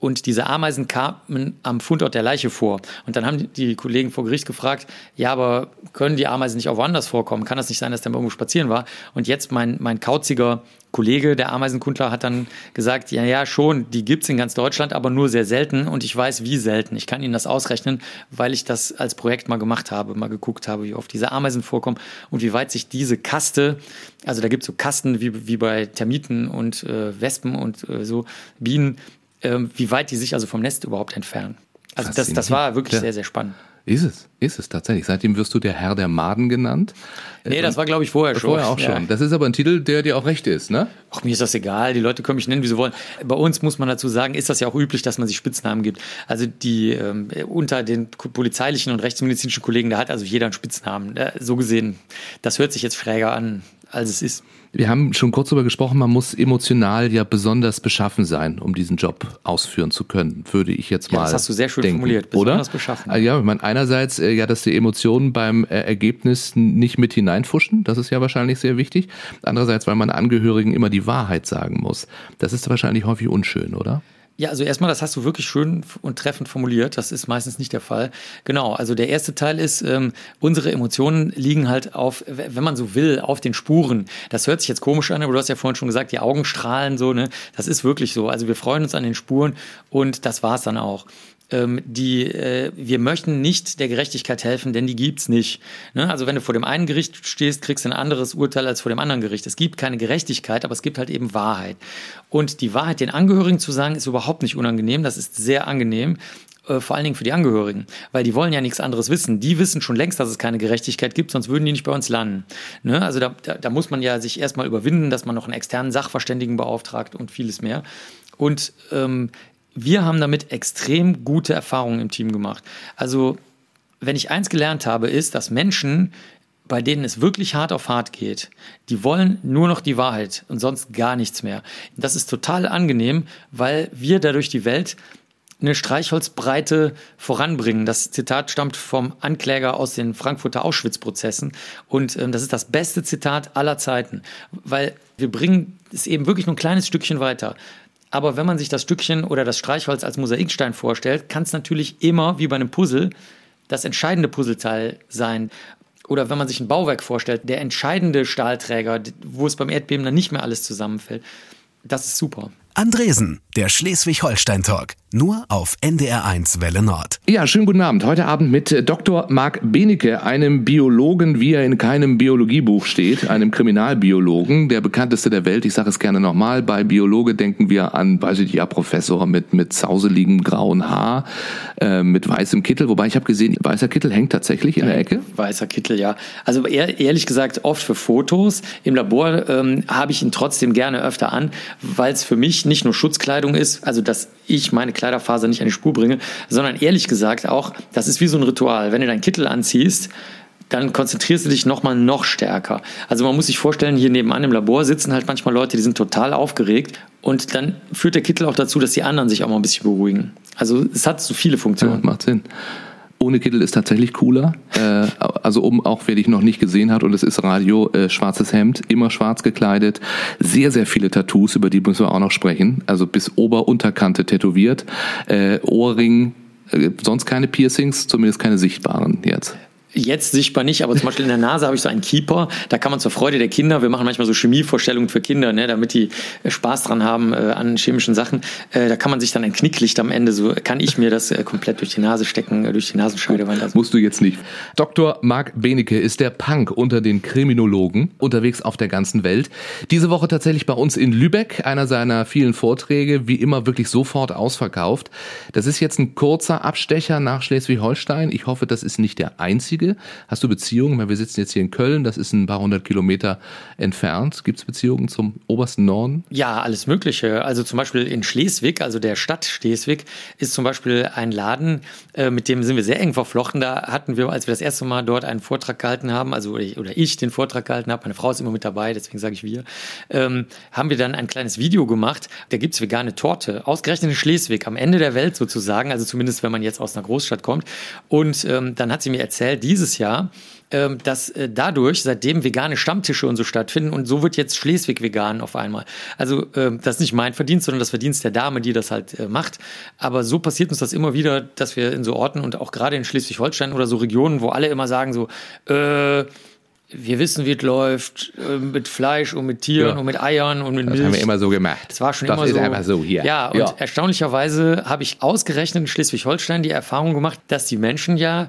Und diese Ameisen kamen am Fundort der Leiche vor. Und dann haben die Kollegen vor Gericht gefragt, ja, aber können die Ameisen nicht auch woanders vorkommen? Kann das nicht sein, dass der irgendwo spazieren war? Und jetzt mein, mein kauziger Kollege, der Ameisenkundler, hat dann gesagt, ja, ja, schon, die gibt's in ganz Deutschland, aber nur sehr selten und ich weiß, wie selten. Ich kann Ihnen das ausrechnen, weil ich das als Projekt mal gemacht habe, mal geguckt habe, wie oft diese Ameisen vorkommen und wie weit sich diese Kaste, also da gibt's so Kasten wie, wie bei Termiten und äh, Wespen und äh, so Bienen, äh, wie weit die sich also vom Nest überhaupt entfernen. Also das, das war wirklich ja. sehr, sehr spannend.
Ist es, ist es tatsächlich. Seitdem wirst du der Herr der Maden genannt.
Nee, das war, glaube ich, vorher schon.
Vorher auch ja. schon. Das ist aber ein Titel, der dir auch recht ist, ne?
Ach, mir ist das egal. Die Leute können mich nennen, wie sie wollen. Bei uns muss man dazu sagen, ist das ja auch üblich, dass man sich Spitznamen gibt. Also die ähm, unter den polizeilichen und rechtsmedizinischen Kollegen, da hat also jeder einen Spitznamen. So gesehen, das hört sich jetzt schräger an, als es ist.
Wir haben schon kurz darüber gesprochen, man muss emotional ja besonders beschaffen sein, um diesen Job ausführen zu können, würde ich jetzt mal. Ja, das
hast du sehr schön
denken,
formuliert,
besonders oder? beschaffen. Ah, ja, ich meine, einerseits äh, ja, dass die Emotionen beim äh, Ergebnis nicht mit hineinfuschen, das ist ja wahrscheinlich sehr wichtig. Andererseits, weil man Angehörigen immer die Wahrheit sagen muss. Das ist wahrscheinlich häufig unschön, oder?
Ja, also erstmal, das hast du wirklich schön und treffend formuliert. Das ist meistens nicht der Fall. Genau, also der erste Teil ist, ähm, unsere Emotionen liegen halt auf, wenn man so will, auf den Spuren. Das hört sich jetzt komisch an, aber du hast ja vorhin schon gesagt, die Augen strahlen so, ne? Das ist wirklich so. Also wir freuen uns an den Spuren und das war's dann auch. Ähm, die, äh, wir möchten nicht der Gerechtigkeit helfen, denn die gibt's nicht. Ne? Also wenn du vor dem einen Gericht stehst, kriegst du ein anderes Urteil als vor dem anderen Gericht. Es gibt keine Gerechtigkeit, aber es gibt halt eben Wahrheit. Und die Wahrheit den Angehörigen zu sagen, ist überhaupt nicht unangenehm, das ist sehr angenehm äh, vor allen Dingen für die Angehörigen, weil die wollen ja nichts anderes wissen. Die wissen schon längst, dass es keine Gerechtigkeit gibt, sonst würden die nicht bei uns landen. Ne? Also da, da, da muss man ja sich erstmal überwinden, dass man noch einen externen Sachverständigen beauftragt und vieles mehr. Und ähm, wir haben damit extrem gute Erfahrungen im Team gemacht. Also, wenn ich eins gelernt habe, ist, dass Menschen, bei denen es wirklich hart auf hart geht, die wollen nur noch die Wahrheit und sonst gar nichts mehr. Das ist total angenehm, weil wir dadurch die Welt eine Streichholzbreite voranbringen. Das Zitat stammt vom Ankläger aus den Frankfurter Auschwitz-Prozessen. Und ähm, das ist das beste Zitat aller Zeiten, weil wir bringen es eben wirklich nur ein kleines Stückchen weiter. Aber wenn man sich das Stückchen oder das Streichholz als Mosaikstein vorstellt, kann es natürlich immer, wie bei einem Puzzle, das entscheidende Puzzleteil sein. Oder wenn man sich ein Bauwerk vorstellt, der entscheidende Stahlträger, wo es beim Erdbeben dann nicht mehr alles zusammenfällt. Das ist super.
Andresen, der Schleswig-Holstein-Talk. Nur auf NDR1 Welle Nord.
Ja, schönen guten Abend. Heute Abend mit äh, Dr. Marc Benecke, einem Biologen, wie er in keinem Biologiebuch steht, einem Kriminalbiologen, der bekannteste der Welt. Ich sage es gerne nochmal. Bei Biologe denken wir an, weiß ich nicht, ja, Professor mit, mit sauseligem grauen Haar, äh, mit weißem Kittel. Wobei ich habe gesehen, weißer Kittel hängt tatsächlich in der Ecke.
Weißer Kittel, ja. Also ehr, ehrlich gesagt, oft für Fotos. Im Labor ähm, habe ich ihn trotzdem gerne öfter an, weil es für mich nicht nur Schutzkleidung ist, also dass ich meine Kleiderfaser nicht an die Spur bringe, sondern ehrlich gesagt auch, das ist wie so ein Ritual. Wenn du deinen Kittel anziehst, dann konzentrierst du dich nochmal noch stärker. Also man muss sich vorstellen, hier nebenan im Labor sitzen halt manchmal Leute, die sind total aufgeregt und dann führt der Kittel auch dazu, dass die anderen sich auch mal ein bisschen beruhigen. Also es hat so viele Funktionen.
Ja, macht Sinn ohne Kittel ist tatsächlich cooler. Äh, also um auch wer dich noch nicht gesehen hat und es ist Radio, äh, schwarzes Hemd, immer schwarz gekleidet, sehr, sehr viele Tattoos, über die müssen wir auch noch sprechen. Also bis Ober-Unterkante tätowiert, äh, Ohrring, äh, sonst keine Piercings, zumindest keine sichtbaren jetzt.
Jetzt sichtbar nicht, aber zum Beispiel in der Nase habe ich so einen Keeper. Da kann man zur Freude der Kinder, wir machen manchmal so Chemievorstellungen für Kinder, ne, damit die äh, Spaß dran haben äh, an chemischen Sachen. Äh, da kann man sich dann ein Knicklicht am Ende, so kann ich mir das äh, komplett durch die Nase stecken, äh, durch die Nasenscheide.
Das musst du jetzt nicht. Dr. Marc Benecke ist der Punk unter den Kriminologen, unterwegs auf der ganzen Welt. Diese Woche tatsächlich bei uns in Lübeck, einer seiner vielen Vorträge, wie immer wirklich sofort ausverkauft. Das ist jetzt ein kurzer Abstecher nach Schleswig-Holstein. Ich hoffe, das ist nicht der einzige Wichtige? Hast du Beziehungen? wir sitzen jetzt hier in Köln, das ist ein paar hundert Kilometer entfernt. Gibt es Beziehungen zum obersten Norden?
Ja, alles Mögliche. Also zum Beispiel in Schleswig, also der Stadt Schleswig, ist zum Beispiel ein Laden, äh, mit dem sind wir sehr eng verflochten. Da hatten wir, als wir das erste Mal dort einen Vortrag gehalten haben, also oder ich den Vortrag gehalten habe, meine Frau ist immer mit dabei, deswegen sage ich wir, ähm, haben wir dann ein kleines Video gemacht. Da gibt es vegane Torte, ausgerechnet in Schleswig, am Ende der Welt sozusagen, also zumindest wenn man jetzt aus einer Großstadt kommt. Und ähm, dann hat sie mir erzählt, die dieses Jahr, ähm, dass äh, dadurch seitdem vegane Stammtische und so stattfinden und so wird jetzt Schleswig vegan auf einmal. Also ähm, das ist nicht mein Verdienst, sondern das Verdienst der Dame, die das halt äh, macht. Aber so passiert uns das immer wieder, dass wir in so Orten und auch gerade in Schleswig-Holstein oder so Regionen, wo alle immer sagen so, äh, wir wissen, wie es läuft, äh, mit Fleisch und mit Tieren ja. und mit Eiern und mit
das
Milch.
Das haben wir immer so gemacht.
Das war schon
das
immer
ist
so.
einfach so hier.
Ja, und ja. erstaunlicherweise habe ich ausgerechnet in Schleswig-Holstein die Erfahrung gemacht, dass die Menschen ja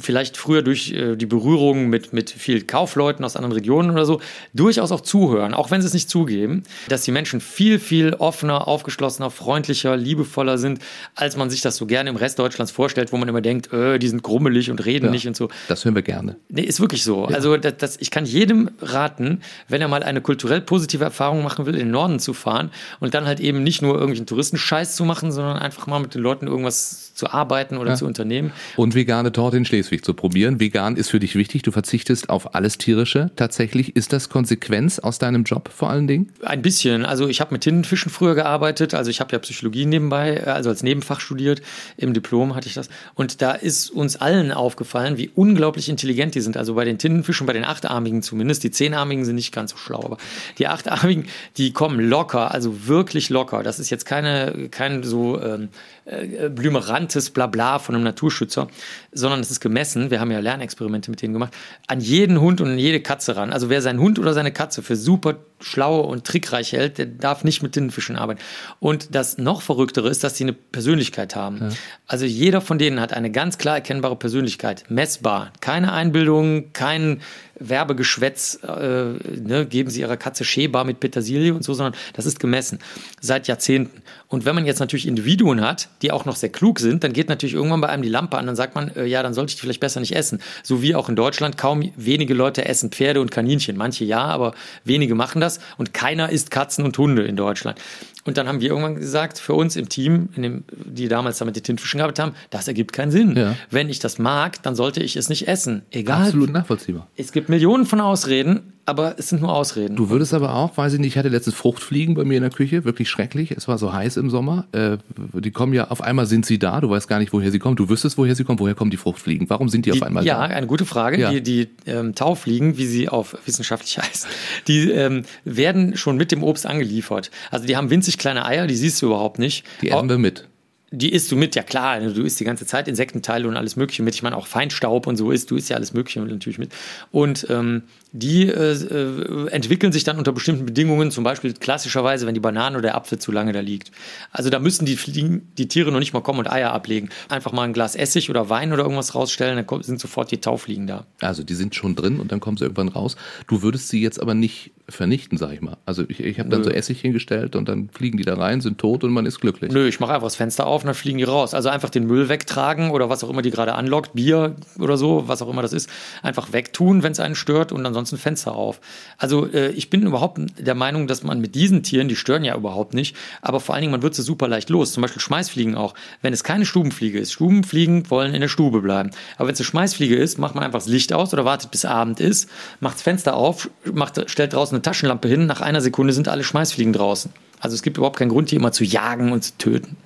vielleicht früher durch äh, die Berührung mit, mit viel Kaufleuten aus anderen Regionen oder so, durchaus auch zuhören, auch wenn sie es nicht zugeben, dass die Menschen viel, viel offener, aufgeschlossener, freundlicher, liebevoller sind, als man sich das so gerne im Rest Deutschlands vorstellt, wo man immer denkt, äh, die sind grummelig und reden ja, nicht und so.
Das hören wir gerne.
Nee, ist wirklich so. Ja. Also das, das, ich kann jedem raten, wenn er mal eine kulturell positive Erfahrung machen will, in den Norden zu fahren und dann halt eben nicht nur irgendwelchen Touristenscheiß zu machen, sondern einfach mal mit den Leuten irgendwas zu arbeiten oder ja. zu unternehmen.
Und vegane Torte in Schleswig zu probieren. Vegan ist für dich wichtig, du verzichtest auf alles Tierische. Tatsächlich, ist das Konsequenz aus deinem Job vor allen Dingen?
Ein bisschen. Also ich habe mit Tintenfischen früher gearbeitet, also ich habe ja Psychologie nebenbei, also als Nebenfach studiert, im Diplom hatte ich das. Und da ist uns allen aufgefallen, wie unglaublich intelligent die sind. Also bei den Tintenfischen, bei den Achtarmigen zumindest, die Zehnarmigen sind nicht ganz so schlau, aber die Achtarmigen, die kommen locker, also wirklich locker. Das ist jetzt keine, kein so ähm, äh, blümerantes Blabla von einem Naturschützer, sondern es ist gemessen, wir haben ja Lernexperimente mit denen gemacht, an jeden Hund und an jede Katze ran. Also wer seinen Hund oder seine Katze für super schlau und trickreich hält, der darf nicht mit Tintenfischen arbeiten. Und das noch verrücktere ist, dass sie eine Persönlichkeit haben. Ja. Also jeder von denen hat eine ganz klar erkennbare Persönlichkeit, messbar. Keine Einbildung, kein Werbegeschwätz, äh, ne, geben sie ihrer Katze Schäbar mit Petersilie und so, sondern das ist gemessen seit Jahrzehnten. Und wenn man jetzt natürlich Individuen hat, die auch noch sehr klug sind, dann geht natürlich irgendwann bei einem die Lampe an, dann sagt man, äh, ja, dann sollte ich die vielleicht besser nicht essen. So wie auch in Deutschland kaum wenige Leute essen Pferde und Kaninchen. Manche ja, aber wenige machen das und keiner isst Katzen und Hunde in Deutschland. Und dann haben wir irgendwann gesagt, für uns im Team, in dem, die damals damit die Tintenfischen gehabt haben, das ergibt keinen Sinn. Ja. Wenn ich das mag, dann sollte ich es nicht essen. Egal.
Absolut nachvollziehbar.
Es gibt Millionen von Ausreden, aber es sind nur Ausreden.
Du würdest aber auch, weiß ich nicht, ich hatte letztens Fruchtfliegen bei mir in der Küche, wirklich schrecklich. Es war so heiß im Sommer. Äh, die kommen ja, auf einmal sind sie da, du weißt gar nicht, woher sie kommen. Du wüsstest, woher sie kommen. Woher kommen die Fruchtfliegen? Warum sind die,
die
auf einmal
ja,
da?
Ja, eine gute Frage. Ja. Die, die ähm, Taufliegen, wie sie auf wissenschaftlich heißen, die ähm, werden schon mit dem Obst angeliefert. Also die haben winzig kleine Eier, die siehst du überhaupt nicht.
Die essen wir mit
die isst du mit, ja klar, du isst die ganze Zeit Insektenteile und alles Mögliche mit. Ich meine, auch Feinstaub und so isst, du isst ja alles Mögliche natürlich mit. Und ähm, die äh, äh, entwickeln sich dann unter bestimmten Bedingungen, zum Beispiel klassischerweise, wenn die Banane oder der Apfel zu lange da liegt. Also da müssen die, Fliegen, die Tiere noch nicht mal kommen und Eier ablegen. Einfach mal ein Glas Essig oder Wein oder irgendwas rausstellen, dann sind sofort die Taufliegen da.
Also die sind schon drin und dann kommen sie irgendwann raus. Du würdest sie jetzt aber nicht vernichten, sag ich mal. Also ich, ich habe dann Nö. so Essig hingestellt und dann fliegen die da rein, sind tot und man ist glücklich.
Nö, ich mache einfach das Fenster auf und dann fliegen die raus. Also einfach den Müll wegtragen oder was auch immer die gerade anlockt, Bier oder so, was auch immer das ist, einfach wegtun, wenn es einen stört und ansonsten Fenster auf. Also äh, ich bin überhaupt der Meinung, dass man mit diesen Tieren, die stören ja überhaupt nicht, aber vor allen Dingen, man wird sie super leicht los. Zum Beispiel Schmeißfliegen auch. Wenn es keine Stubenfliege ist, Stubenfliegen wollen in der Stube bleiben. Aber wenn es eine Schmeißfliege ist, macht man einfach das Licht aus oder wartet bis Abend ist, macht das Fenster auf, macht, stellt draußen eine Taschenlampe hin, nach einer Sekunde sind alle Schmeißfliegen draußen. Also es gibt überhaupt keinen Grund, die immer zu jagen und zu töten.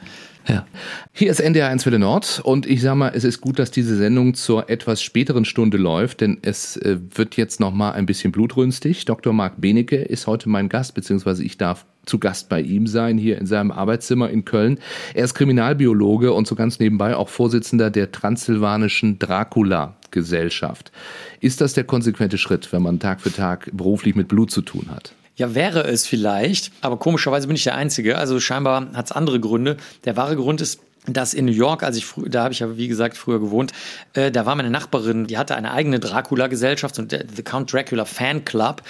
Ja. Hier ist NDR 1 Welle Nord und ich sag mal, es ist gut, dass diese Sendung zur etwas späteren Stunde läuft, denn es äh, wird jetzt noch mal ein bisschen blutrünstig. Dr. Marc Benecke ist heute mein Gast, beziehungsweise ich darf zu Gast bei ihm sein, hier in seinem Arbeitszimmer in Köln. Er ist Kriminalbiologe und so ganz nebenbei auch Vorsitzender der Transsilvanischen Dracula Gesellschaft. Ist das der konsequente Schritt, wenn man Tag für Tag beruflich mit Blut zu tun hat?
Ja, wäre es vielleicht, aber komischerweise bin ich der Einzige. Also scheinbar hat es andere Gründe. Der wahre Grund ist, dass in New York, als ich da habe ich ja wie gesagt früher gewohnt, äh, da war meine Nachbarin, die hatte eine eigene Dracula-Gesellschaft und der The Count Dracula Fan Club.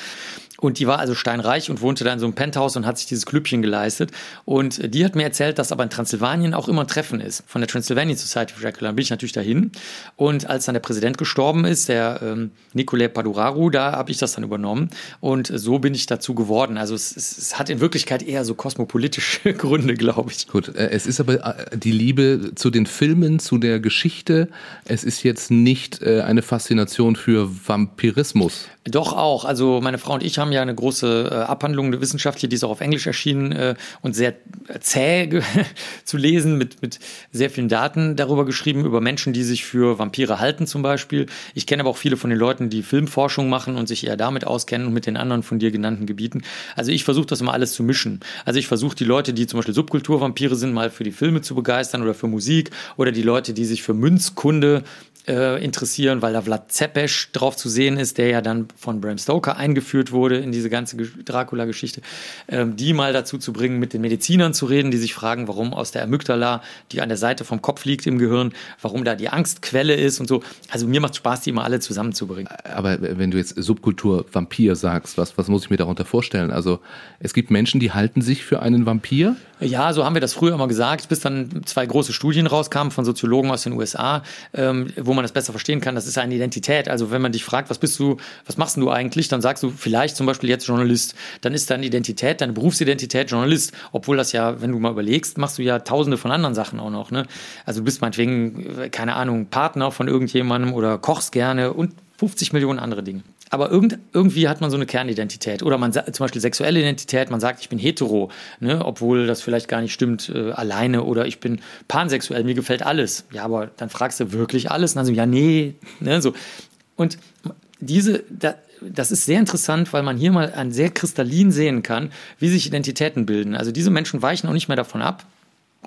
Und die war also steinreich und wohnte da in so einem Penthouse und hat sich dieses Klüppchen geleistet. Und die hat mir erzählt, dass aber in Transsilvanien auch immer ein Treffen ist von der Transylvanian Society for Dracula. Bin ich natürlich dahin. Und als dann der Präsident gestorben ist, der ähm, Nicolae Paduraru, da habe ich das dann übernommen. Und so bin ich dazu geworden. Also es, es, es hat in Wirklichkeit eher so kosmopolitische Gründe, glaube ich.
Gut, äh, es ist aber äh, die Liebe zu den Filmen, zu der Geschichte. Es ist jetzt nicht äh, eine Faszination für Vampirismus.
Doch auch. Also meine Frau und ich haben ja eine große äh, Abhandlung, eine wissenschaftliche, die ist auch auf Englisch erschienen äh, und sehr zäh zu lesen, mit, mit sehr vielen Daten darüber geschrieben, über Menschen, die sich für Vampire halten zum Beispiel. Ich kenne aber auch viele von den Leuten, die Filmforschung machen und sich eher damit auskennen und mit den anderen von dir genannten Gebieten. Also ich versuche das immer alles zu mischen. Also ich versuche die Leute, die zum Beispiel Subkulturvampire sind, mal für die Filme zu begeistern oder für Musik oder die Leute, die sich für Münzkunde äh, interessieren, weil da Vlad Zepes drauf zu sehen ist, der ja dann von Bram Stoker eingeführt wurde in diese ganze Dracula-Geschichte, ähm, die mal dazu zu bringen, mit den Medizinern zu reden, die sich fragen, warum aus der Amygdala, die an der Seite vom Kopf liegt im Gehirn, warum da die Angstquelle ist und so. Also mir macht Spaß, die immer alle zusammenzubringen.
Aber wenn du jetzt Subkultur Vampir sagst, was, was muss ich mir darunter vorstellen? Also es gibt Menschen, die halten sich für einen Vampir?
Ja, so haben wir das früher immer gesagt, bis dann zwei große Studien rauskamen von Soziologen aus den USA, ähm, wo man das besser verstehen kann. Das ist eine Identität. Also wenn man dich fragt, was bist du, was machst du eigentlich, dann sagst du vielleicht zum Beispiel jetzt Journalist. Dann ist deine Identität, deine Berufsidentität Journalist. Obwohl das ja, wenn du mal überlegst, machst du ja tausende von anderen Sachen auch noch. Ne? Also du bist meinetwegen, keine Ahnung, Partner von irgendjemandem oder kochst gerne und 50 Millionen andere Dinge aber irgend, irgendwie hat man so eine Kernidentität. Oder man zum Beispiel sexuelle Identität, man sagt, ich bin hetero, ne, obwohl das vielleicht gar nicht stimmt, äh, alleine. Oder ich bin pansexuell, mir gefällt alles. Ja, aber dann fragst du wirklich alles? Und dann so, ja, nee. Ne, so. Und diese, da, das ist sehr interessant, weil man hier mal an sehr kristallin sehen kann, wie sich Identitäten bilden. Also diese Menschen weichen auch nicht mehr davon ab,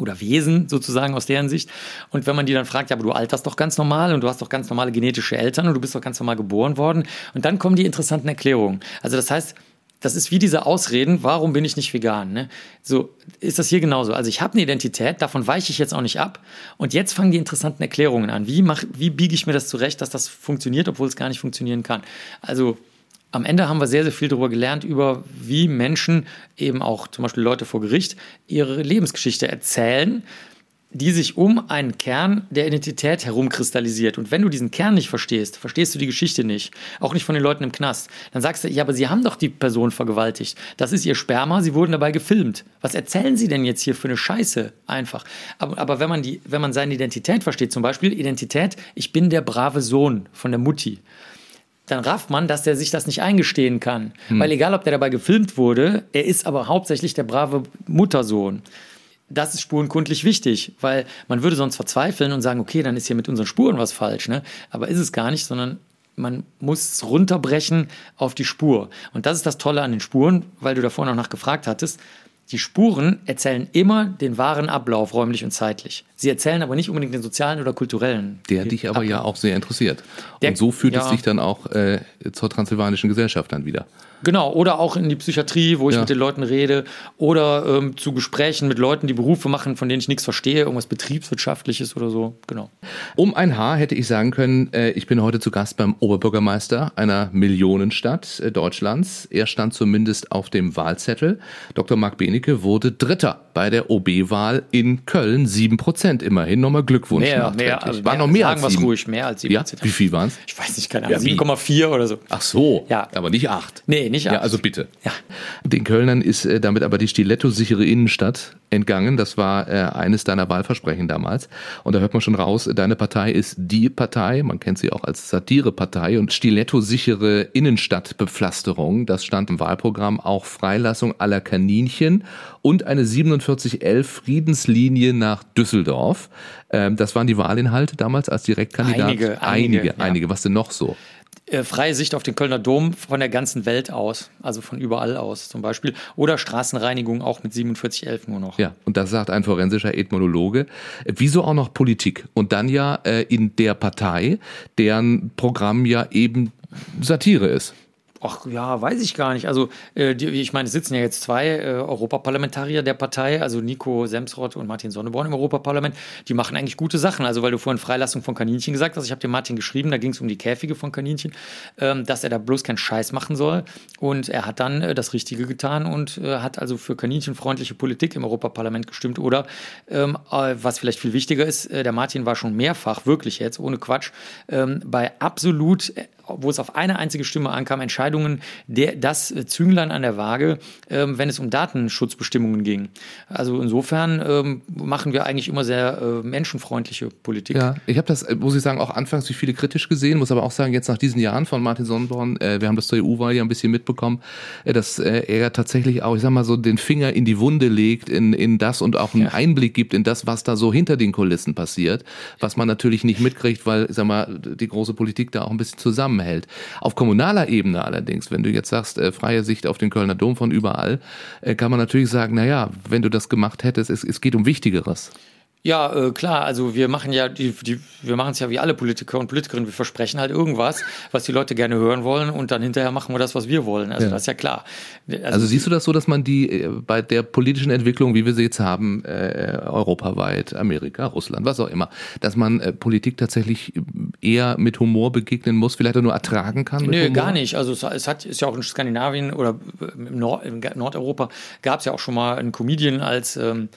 oder Wesen sozusagen aus deren Sicht. Und wenn man die dann fragt, ja, aber du alterst doch ganz normal und du hast doch ganz normale genetische Eltern und du bist doch ganz normal geboren worden. Und dann kommen die interessanten Erklärungen. Also das heißt, das ist wie diese Ausreden, warum bin ich nicht vegan? Ne? So ist das hier genauso. Also ich habe eine Identität, davon weiche ich jetzt auch nicht ab. Und jetzt fangen die interessanten Erklärungen an. Wie, mach, wie biege ich mir das zurecht, dass das funktioniert, obwohl es gar nicht funktionieren kann? Also am Ende haben wir sehr, sehr viel darüber gelernt, über wie Menschen, eben auch zum Beispiel Leute vor Gericht, ihre Lebensgeschichte erzählen, die sich um einen Kern der Identität herumkristallisiert. Und wenn du diesen Kern nicht verstehst, verstehst du die Geschichte nicht, auch nicht von den Leuten im Knast, dann sagst du, ja, aber sie haben doch die Person vergewaltigt. Das ist ihr Sperma, sie wurden dabei gefilmt. Was erzählen sie denn jetzt hier für eine Scheiße? Einfach. Aber, aber wenn, man die, wenn man seine Identität versteht, zum Beispiel Identität, ich bin der brave Sohn von der Mutti dann rafft man, dass der sich das nicht eingestehen kann. Hm. Weil egal, ob der dabei gefilmt wurde, er ist aber hauptsächlich der brave Muttersohn. Das ist spurenkundlich wichtig, weil man würde sonst verzweifeln und sagen, okay, dann ist hier mit unseren Spuren was falsch. Ne? Aber ist es gar nicht, sondern man muss es runterbrechen auf die Spur. Und das ist das Tolle an den Spuren, weil du davor noch nachgefragt hattest. Die Spuren erzählen immer den wahren Ablauf, räumlich und zeitlich. Sie erzählen aber nicht unbedingt den sozialen oder kulturellen.
Der dich aber Ablauf. ja auch sehr interessiert. Der, und so führt ja. es dich dann auch äh, zur transsilvanischen Gesellschaft dann wieder.
Genau, oder auch in die Psychiatrie, wo ich ja. mit den Leuten rede, oder ähm, zu Gesprächen mit Leuten, die Berufe machen, von denen ich nichts verstehe, irgendwas Betriebswirtschaftliches oder so. Genau.
Um ein Haar hätte ich sagen können, äh, ich bin heute zu Gast beim Oberbürgermeister einer Millionenstadt äh, Deutschlands. Er stand zumindest auf dem Wahlzettel. Dr. Marc Benecke wurde Dritter bei der OB-Wahl in Köln. Sieben Prozent immerhin. Nochmal Glückwunsch.
Mehr, mehr, also War mehr, noch mehr als sieben. ruhig, mehr als sieben
ja? Wie viel waren es?
Ich weiß nicht, keine Ahnung. Ja, 7,4 oder so.
Ach so, ja. aber nicht acht.
Nee, nicht acht.
Ja, also bitte. Ja. Den Kölnern ist äh, damit aber die stiletto-sichere Innenstadt entgangen. Das war äh, eines deiner Wahlversprechen damals. Und da hört man schon raus, deine Partei ist die Partei. Man kennt sie auch als Satirepartei und stiletto-sichere Innenstadtbepflasterung. Das stand im Wahlprogramm. Auch Freilassung aller Kaninchen und eine 4711 Friedenslinie nach Düsseldorf. Ähm, das waren die Wahlinhalte damals als Direktkandidat.
Einige,
einige,
einige.
Ja. einige. Was denn noch so?
Äh, freie Sicht auf den Kölner Dom von der ganzen Welt aus, also von überall aus zum Beispiel. Oder Straßenreinigung auch mit 4711 nur noch.
Ja, und das sagt ein forensischer Ethnologe. Wieso auch noch Politik? Und dann ja äh, in der Partei, deren Programm ja eben Satire ist.
Ach ja, weiß ich gar nicht. Also äh, die, ich meine, es sitzen ja jetzt zwei äh, Europaparlamentarier der Partei, also Nico Semsrott und Martin Sonneborn im Europaparlament. Die machen eigentlich gute Sachen. Also weil du vorhin Freilassung von Kaninchen gesagt hast, ich habe dem Martin geschrieben, da ging es um die Käfige von Kaninchen, ähm, dass er da bloß keinen Scheiß machen soll. Und er hat dann äh, das Richtige getan und äh, hat also für kaninchenfreundliche Politik im Europaparlament gestimmt. Oder ähm, äh, was vielleicht viel wichtiger ist, äh, der Martin war schon mehrfach, wirklich jetzt, ohne Quatsch, ähm, bei absolut wo es auf eine einzige Stimme ankam, Entscheidungen, der, das Zünglein an der Waage, ähm, wenn es um Datenschutzbestimmungen ging. Also insofern ähm, machen wir eigentlich immer sehr äh, menschenfreundliche Politik.
Ja, ich habe das, äh, muss ich sagen, auch anfangs wie viele kritisch gesehen, muss aber auch sagen, jetzt nach diesen Jahren von Martin Sonnenborn, äh, wir haben das zur EU-Wahl ja ein bisschen mitbekommen, äh, dass äh, er tatsächlich auch, ich sag mal so, den Finger in die Wunde legt, in, in das und auch einen ja. Einblick gibt in das, was da so hinter den Kulissen passiert, was man natürlich nicht mitkriegt, weil, ich sag mal, die große Politik da auch ein bisschen zusammen zusammenhält. Auf kommunaler Ebene allerdings, wenn du jetzt sagst, äh, freie Sicht auf den Kölner Dom von überall, äh, kann man natürlich sagen, na ja, wenn du das gemacht hättest, es, es geht um Wichtigeres.
Ja, äh, klar, also wir machen ja, die, die, wir machen es ja wie alle Politiker und Politikerinnen, wir versprechen halt irgendwas, was die Leute gerne hören wollen und dann hinterher machen wir das, was wir wollen. Also ja. das ist ja klar.
Also, also, siehst du das so, dass man die äh, bei der politischen Entwicklung, wie wir sie jetzt haben, äh, europaweit, Amerika, Russland, was auch immer, dass man äh, Politik tatsächlich eher mit Humor begegnen muss, vielleicht auch nur ertragen kann?
Nö, Humor? gar nicht. Also es, es, hat, ist ja auch in Skandinavien oder im Nord, in Nordeuropa gab es ja auch schon mal einen Comedian als ähm,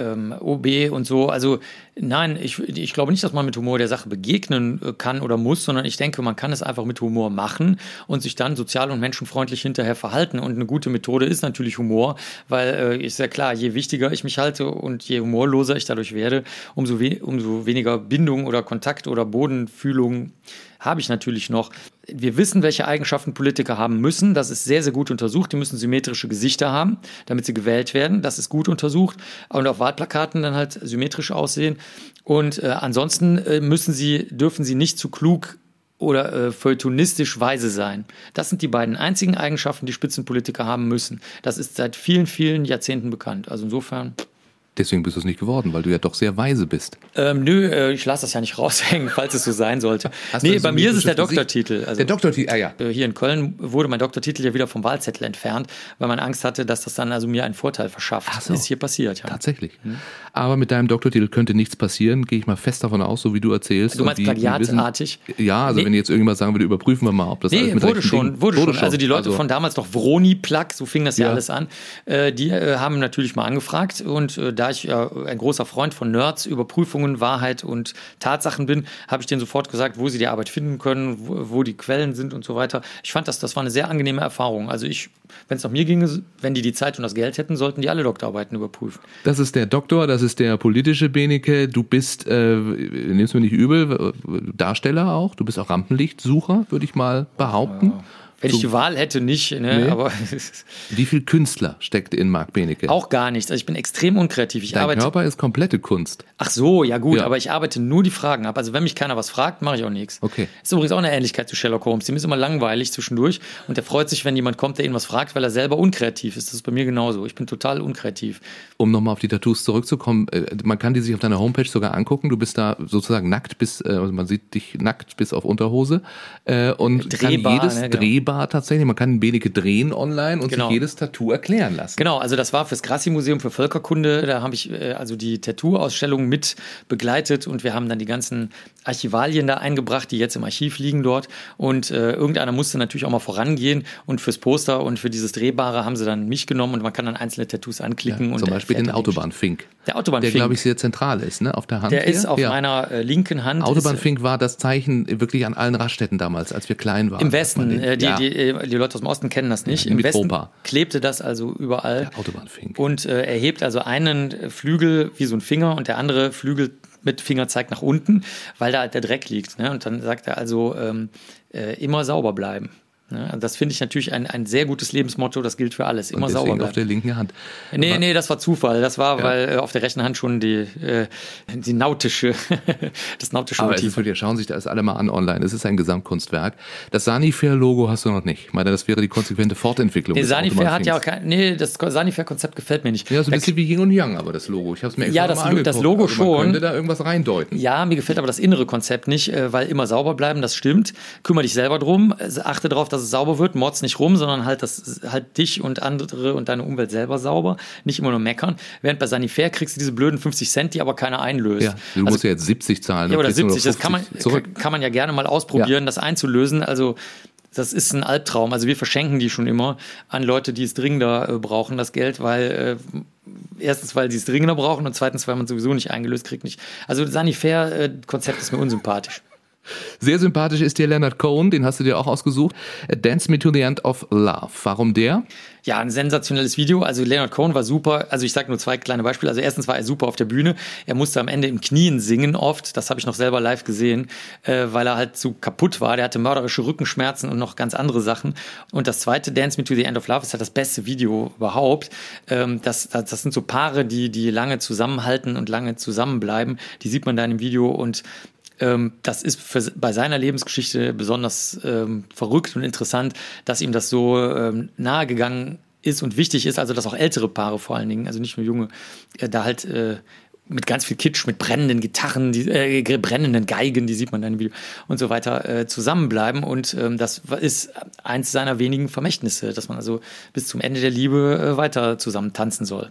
ähm, OB und so. Also nein, ich, ich glaube nicht, dass man mit Humor der Sache begegnen äh, kann oder muss, sondern ich denke, man kann es einfach mit Humor machen und sich dann sozial und menschenfreundlich hinterher verhalten. Und eine gute Methode ist natürlich Humor, weil äh, ist ja klar, je wichtiger ich mich halte und je humorloser ich dadurch werde, umso, we umso weniger Bindung oder Kontakt oder Bodenfühlung habe ich natürlich noch. Wir wissen, welche Eigenschaften Politiker haben müssen. Das ist sehr, sehr gut untersucht. Die müssen symmetrische Gesichter haben, damit sie gewählt werden. Das ist gut untersucht. Und auf Wahlplakaten dann halt symmetrisch aussehen. Und äh, ansonsten äh, müssen sie, dürfen sie nicht zu klug oder äh, feuilletonistisch weise sein. Das sind die beiden einzigen Eigenschaften, die Spitzenpolitiker haben müssen. Das ist seit vielen, vielen Jahrzehnten bekannt. Also insofern.
Deswegen bist du es nicht geworden, weil du ja doch sehr weise bist.
Ähm, nö, äh, ich lasse das ja nicht raushängen, falls es so sein sollte.
Hast
nee,
so
bei mir ist es der Doktortitel. Also,
Der Doktortitel, ah ja.
äh, hier in Köln wurde mein Doktortitel ja wieder vom Wahlzettel entfernt, weil man Angst hatte, dass das dann also mir einen Vorteil verschafft.
Ach so.
Ist hier passiert, ja.
Tatsächlich. Aber mit deinem Doktortitel könnte nichts passieren, gehe ich mal fest davon aus, so wie du erzählst.
Du meinst plagiatartig?
Ja, also
Nee.
wenn jetzt irgendjemand sagen würde, überprüfen wir mal, ob das alles
Nee,
mit
wurde schon,
Dingen-
wurde, schon. Also die Leute
Also-
von damals doch Vroni Plug, so fing das ja,
Ja.
alles an, äh, die äh, haben natürlich mal angefragt und äh, da ich ja ein großer Freund von Nerds, Überprüfungen, Wahrheit und Tatsachen bin, habe ich denen sofort gesagt, wo sie die Arbeit finden können, wo, wo die Quellen sind und so weiter. Ich fand das, das war eine sehr angenehme Erfahrung. Also ich, wenn es nach mir ginge, wenn die die Zeit und das Geld hätten, sollten die alle Doktorarbeiten überprüfen.
Das ist der Doktor, das ist der politische Beneke. Du bist, äh, nimmst mir nicht übel, äh, Darsteller auch. Du bist auch Rampenlichtsucher, würde ich mal behaupten.
Wenn
So-
ich die Wahl hätte, nicht, ne?
Nee.
aber
Wie viel Künstler steckt in Marc Benecke?
auch gar nichts. Also ich bin extrem unkreativ. Ich
Dein
arbeite
Körper ist komplette Kunst.
Ach so, ja gut,
Ja.
aber ich arbeite nur die Fragen ab. Also wenn mich keiner was fragt, mache ich auch nichts.
Okay.
Ist übrigens auch eine Ähnlichkeit zu Sherlock Holmes. Dem ist immer langweilig zwischendurch und der freut sich, wenn jemand kommt, der ihn was fragt, weil er selber unkreativ ist. Das ist bei mir genauso. Ich bin total unkreativ.
Um nochmal auf die Tattoos zurückzukommen, äh, man kann die sich auf deiner Homepage sogar angucken. Du bist da sozusagen nackt bis, äh, also man sieht dich nackt bis auf Unterhose äh, und
Drehbar,
kann jedes
ne, genau.
drehbar tatsächlich, man kann Benecke drehen online und
Genau.
sich jedes Tattoo erklären lassen.
Genau, also das war fürs Grassi-Museum für Völkerkunde. Da habe ich äh, also die Tattoo-Ausstellung mit begleitet und wir haben dann die ganzen Archivalien da eingebracht, die jetzt im Archiv liegen dort. Und äh, irgendeiner musste natürlich auch mal vorangehen und fürs Poster und für dieses Drehbare haben sie dann mich genommen und man kann dann einzelne Tattoos anklicken. und
Zum Beispiel den Autobahnfink.
Der Autobahnfink.
Der, glaube ich, sehr zentral ist, ne? Auf der Hand.
Der
hier.
ist auf
Ja.
meiner äh, linken Hand.
Autobahnfink war das Zeichen wirklich an allen Raststätten damals, als wir klein waren.
Im Westen, äh, die,
ja,
die, äh, die Leute aus dem Osten kennen das nicht.
Ja,
Im Westen
Mitropa.
klebte das also überall.
Der Autobahnfink.
Und äh, er hebt also einen Flügel wie so ein Finger und der andere Flügel mit Finger zeigt nach unten, weil da halt der Dreck liegt. Ne? Und dann sagt er also ähm, äh, immer sauber bleiben. Ne? Also Das finde ich natürlich ein, ein sehr gutes Lebensmotto, das gilt für alles. Immer
und
sauber
deswegen auf
bleiben.
der linken Hand.
Nee,
Aber-
nee, das war Zufall. Das war, weil äh, auf der rechten Hand schon die, äh, die nautische, das nautische
Aber es
Motiv.
ist wirklich, schauen Sie sich das alle mal an online. Es ist ein Gesamtkunstwerk. Das Sanifair-Logo hast du noch nicht. Ich meine, das wäre die konsequente Fortentwicklung.
Nee, Sanifair hat ja auch kein, nee, das Sanifair-Konzept gefällt mir nicht.
Ja, so ein bisschen wie Yin und Yang, aber das Logo. Ich habe es mir extra
Ja, das
angeguckt.
das Logo
also man
schon.
könnte da irgendwas reindeuten.
Ja, mir gefällt aber das innere Konzept nicht, äh, weil immer sauber bleiben, das stimmt. Kümmer dich selber drum, äh, achte darauf, dass es sauber wird, mord's nicht rum, sondern halt, das, halt dich und andere und deine Umwelt selber sauber, nicht immer nur meckern. Während bei Sanifair kriegst du diese blöden 50 Cent, die aber keiner einlöst.
Ja, du
Also
musst ja jetzt 70 zahlen.
Ja, oder
kriegst du nur
70, das kann man,
50 zurück.
kann, man ja gerne mal ausprobieren, das einzulösen. Also das ist ein Albtraum. Also wir verschenken die schon immer an Leute, die es dringender äh, brauchen, das Geld, weil äh, erstens, weil sie es dringender brauchen und zweitens, weil man sowieso nicht eingelöst kriegt. Nicht. Also Sanifair-Konzept ist mir unsympathisch.
Sehr sympathisch ist dir Leonard Cohen, den hast du dir auch ausgesucht. Dance Me to the End of Love. Warum der?
Ja, ein sensationelles Video. Also Leonard Cohen war super. Also ich sage nur zwei kleine Beispiele. Also erstens war er super auf der Bühne. Er musste am Ende im Knien singen oft. Das habe ich noch selber live gesehen, äh, weil er halt zu kaputt war. Der hatte mörderische Rückenschmerzen und noch ganz andere Sachen. Und das zweite, Dance Me to the End of Love, ist halt das beste Video überhaupt. Ähm, das, das, das sind so Paare, die, die lange zusammenhalten und lange zusammenbleiben. Die sieht man da in dem Video und ähm, das ist für, bei seiner Lebensgeschichte besonders ähm, verrückt und interessant, dass ihm das so ähm, nahe gegangen ist und wichtig ist, also dass auch ältere Paare vor allen Dingen, also nicht nur junge, äh, da halt äh, mit ganz viel Kitsch, mit brennenden Gitarren, die, äh, brennenden Geigen, die sieht man dann im Video und so weiter, äh, zusammenbleiben. Und ähm, das ist eins seiner wenigen Vermächtnisse, dass man also bis zum Ende der Liebe äh, weiter zusammen tanzen soll.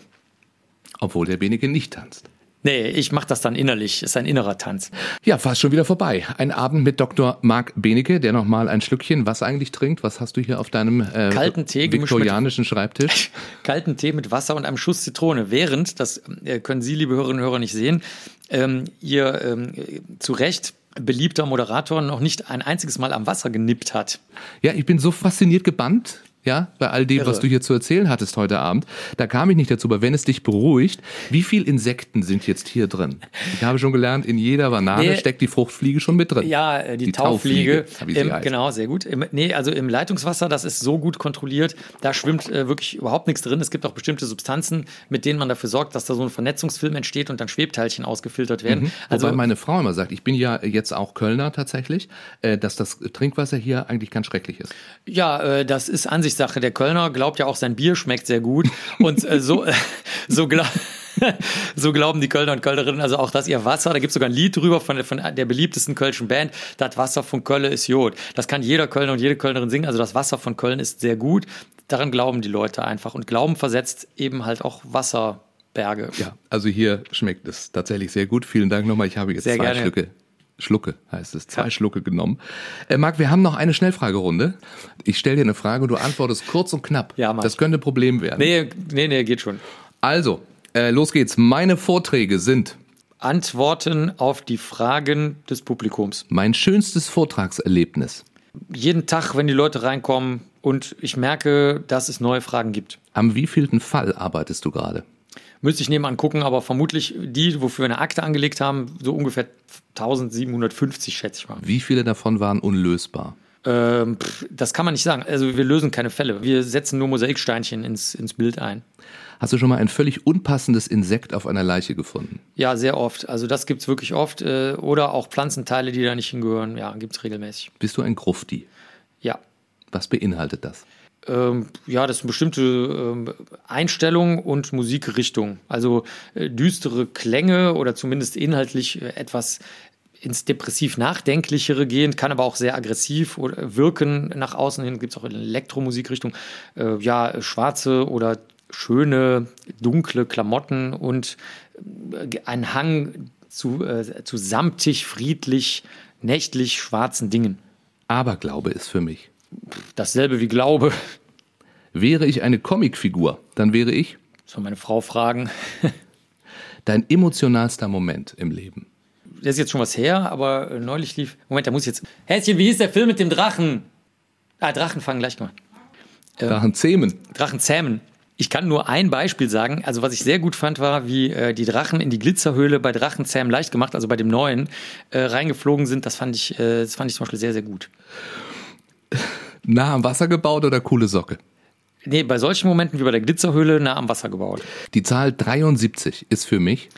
Obwohl der Beneke nicht tanzt.
Nee, ich mache das dann innerlich, ist ein innerer Tanz.
Ja, fast schon wieder vorbei. Ein Abend mit Dr. Marc Benecke, der nochmal ein Schlückchen was eigentlich trinkt. Was hast du hier auf deinem äh,
Kalten Tee gemischt mit-
viktorianischen Schreibtisch?
kalten Tee mit Wasser und einem Schuss Zitrone. Während, das äh, können Sie, liebe Hörerinnen und Hörer, nicht sehen, ähm, ihr ähm, äh, zu Recht beliebter Moderator noch nicht ein einziges Mal am Wasser genippt hat.
Ja, ich bin so fasziniert gebannt. Ja, bei all dem,
Irre.
was du hier zu erzählen hattest heute Abend. Da kam ich nicht dazu, aber wenn es dich beruhigt, wie viel Insekten sind jetzt hier drin? Ich habe schon gelernt, in jeder Banane
Nee.
steckt die Fruchtfliege schon mit drin.
Ja, äh, die,
Die
Taufliege.
Taufliege,
Im, genau, sehr gut. Im, nee, also im Leitungswasser, das ist so gut kontrolliert, da schwimmt äh, wirklich überhaupt nichts drin. Es gibt auch bestimmte Substanzen, mit denen man dafür sorgt, dass da so ein Vernetzungsfilm entsteht und dann Schwebteilchen ausgefiltert werden.
Also
Also
Wobei meine Frau immer sagt, ich bin ja jetzt auch Kölner tatsächlich, äh, dass das Trinkwasser hier eigentlich ganz schrecklich ist.
Ja, äh, das ist Ansichtssache. Der Kölner glaubt ja auch, sein Bier schmeckt sehr gut. Und äh, so, äh, so, gla so glauben die Kölner und Kölnerinnen also auch, dass ihr Wasser, da gibt es sogar ein Lied drüber von, von der beliebtesten kölschen Band, das Wasser von Köln ist Jod. Das kann jeder Kölner und jede Kölnerin singen, also das Wasser von Köln ist sehr gut. Daran glauben die Leute einfach und Glauben versetzt eben halt auch Wasserberge.
Ja, also hier schmeckt es tatsächlich sehr gut. Vielen Dank nochmal. Ich habe jetzt
Sehr
zwei
gerne.
Schlücke. Schlucke heißt es, zwei
Ja.
Schlucke genommen. Äh, Marc, wir haben noch eine Schnellfragerunde. Ich stelle dir eine Frage und du antwortest kurz und knapp.
Ja, Mann.
das könnte ein Problem werden.
Nee, nee, nee, geht schon.
Also, äh, los geht's. Meine Vorträge sind
Antworten auf die Fragen des Publikums.
mein schönstes Vortragserlebnis.
Jeden Tag, wenn die Leute reinkommen und ich merke, dass es neue Fragen gibt.
Am wievielten Fall arbeitest du gerade?
Müsste ich nebenan gucken, aber vermutlich die, wofür wir eine Akte angelegt haben, so ungefähr 1750, schätze ich mal.
Wie viele davon waren unlösbar?
Ähm, pff, das kann man nicht sagen. Also wir lösen keine Fälle. Wir setzen nur Mosaiksteinchen ins, ins Bild ein.
Hast du schon mal ein völlig unpassendes Insekt auf einer Leiche gefunden?
Ja, sehr oft. Also das gibt's wirklich oft. Äh, oder auch Pflanzenteile, die da nicht hingehören. Ja, gibt's regelmäßig.
Bist du ein Grufti?
Ja.
Was beinhaltet das?
Ähm, ja, das eine bestimmte ähm, Einstellung und Musikrichtung. Also äh, düstere Klänge oder zumindest inhaltlich äh, etwas ins depressiv Nachdenklichere gehen, kann aber auch sehr aggressiv wirken nach außen hin. Gibt es auch in Elektromusikrichtung. Äh, ja, schwarze oder schöne, dunkle Klamotten und äh, ein Hang zu, äh, zu samtig, friedlich, nächtlich schwarzen Dingen.
Aberglaube ist für mich.
Dasselbe wie Glaube.
Wäre ich eine Comicfigur, dann wäre ich
Soll meine Frau fragen.
dein emotionalster Moment im Leben.
Das ist jetzt schon was her, aber äh, neulich lief. Moment, da muss ich jetzt. Häschen, wie hieß der Film mit dem Drachen? Ah, Drachen fangen gleich mal.
Daran zähmen.
Drachen zähmen. Ich kann nur ein Beispiel sagen. Also, was ich sehr gut fand, war, wie äh, die Drachen in die Glitzerhöhle bei Drachenzähmen leicht gemacht, also bei dem neuen, äh, reingeflogen sind. Das fand ich, äh, das fand ich zum Beispiel sehr, sehr gut.
Nah am Wasser gebaut oder coole Socke?
Nee, bei solchen Momenten wie bei der Glitzerhöhle nah am Wasser gebaut.
Die Zahl 73 ist für mich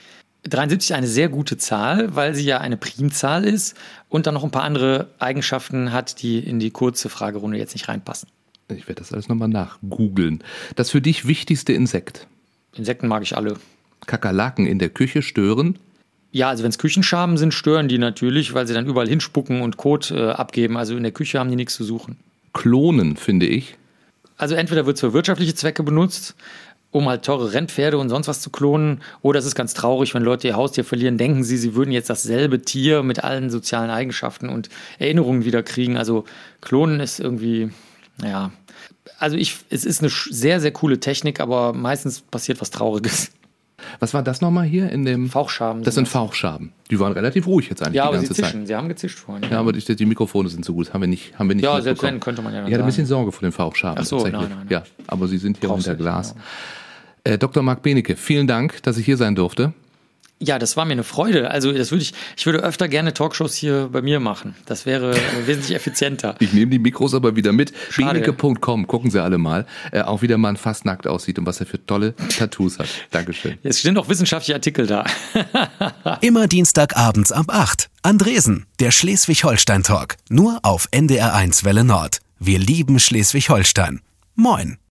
73 eine sehr gute Zahl, weil sie ja eine Primzahl ist und dann noch ein paar andere Eigenschaften hat, die in die kurze Fragerunde jetzt nicht reinpassen.
Ich werde das alles nochmal nachgoogeln. Das für dich wichtigste Insekt.
Insekten mag ich alle.
Kakerlaken in der Küche stören.
Ja, also wenn es Küchenschaben sind, stören die natürlich, weil sie dann überall hinspucken und Kot äh, abgeben. Also in der Küche haben die nichts zu suchen.
Klonen, finde ich.
Also entweder wird es für wirtschaftliche Zwecke benutzt, um halt teure Rennpferde und sonst was zu klonen, oder es ist ganz traurig, wenn Leute ihr Haustier verlieren, denken sie, sie würden jetzt dasselbe Tier mit allen sozialen Eigenschaften und Erinnerungen wieder kriegen. Also klonen ist irgendwie, ja, also ich, es ist eine sehr, sehr coole Technik, aber meistens passiert was Trauriges.
Was war das nochmal hier in dem?
Fauchschaben.
Das sind Fauchschaben. Die waren relativ ruhig jetzt eigentlich
ja,
die
aber sie
ganze Zeit.
zischen. Sie haben gezischt vorhin.
Ja, aber die, die Mikrofone sind so gut. Haben wir nicht, haben wir nicht
Ja, selbst wenn, könnte man ja
Ich hatte ein bisschen Sorge vor den Fauchschaben.
Ach so,
tatsächlich.
nein, nein, nein.
Ja, aber sie sind hier
Brauchst
unter Glas.
genau.
Äh, Dr. Marc Benecke, vielen Dank, dass ich hier sein durfte.
Ja, das war mir eine Freude. Also das würde ich, ich würde öfter gerne Talkshows hier bei mir machen. Das wäre wesentlich effizienter.
Ich nehme die Mikros aber wieder mit. Benecke.com, gucken Sie alle mal. Äh, auch wie der Mann fast nackt aussieht und was er für tolle Tattoos hat. Dankeschön.
Es stehen auch wissenschaftliche Artikel da.
Immer Dienstagabends ab 8. Andresen, der Schleswig-Holstein-Talk. Nur auf NDR1 Welle Nord. Wir lieben Schleswig-Holstein. Moin.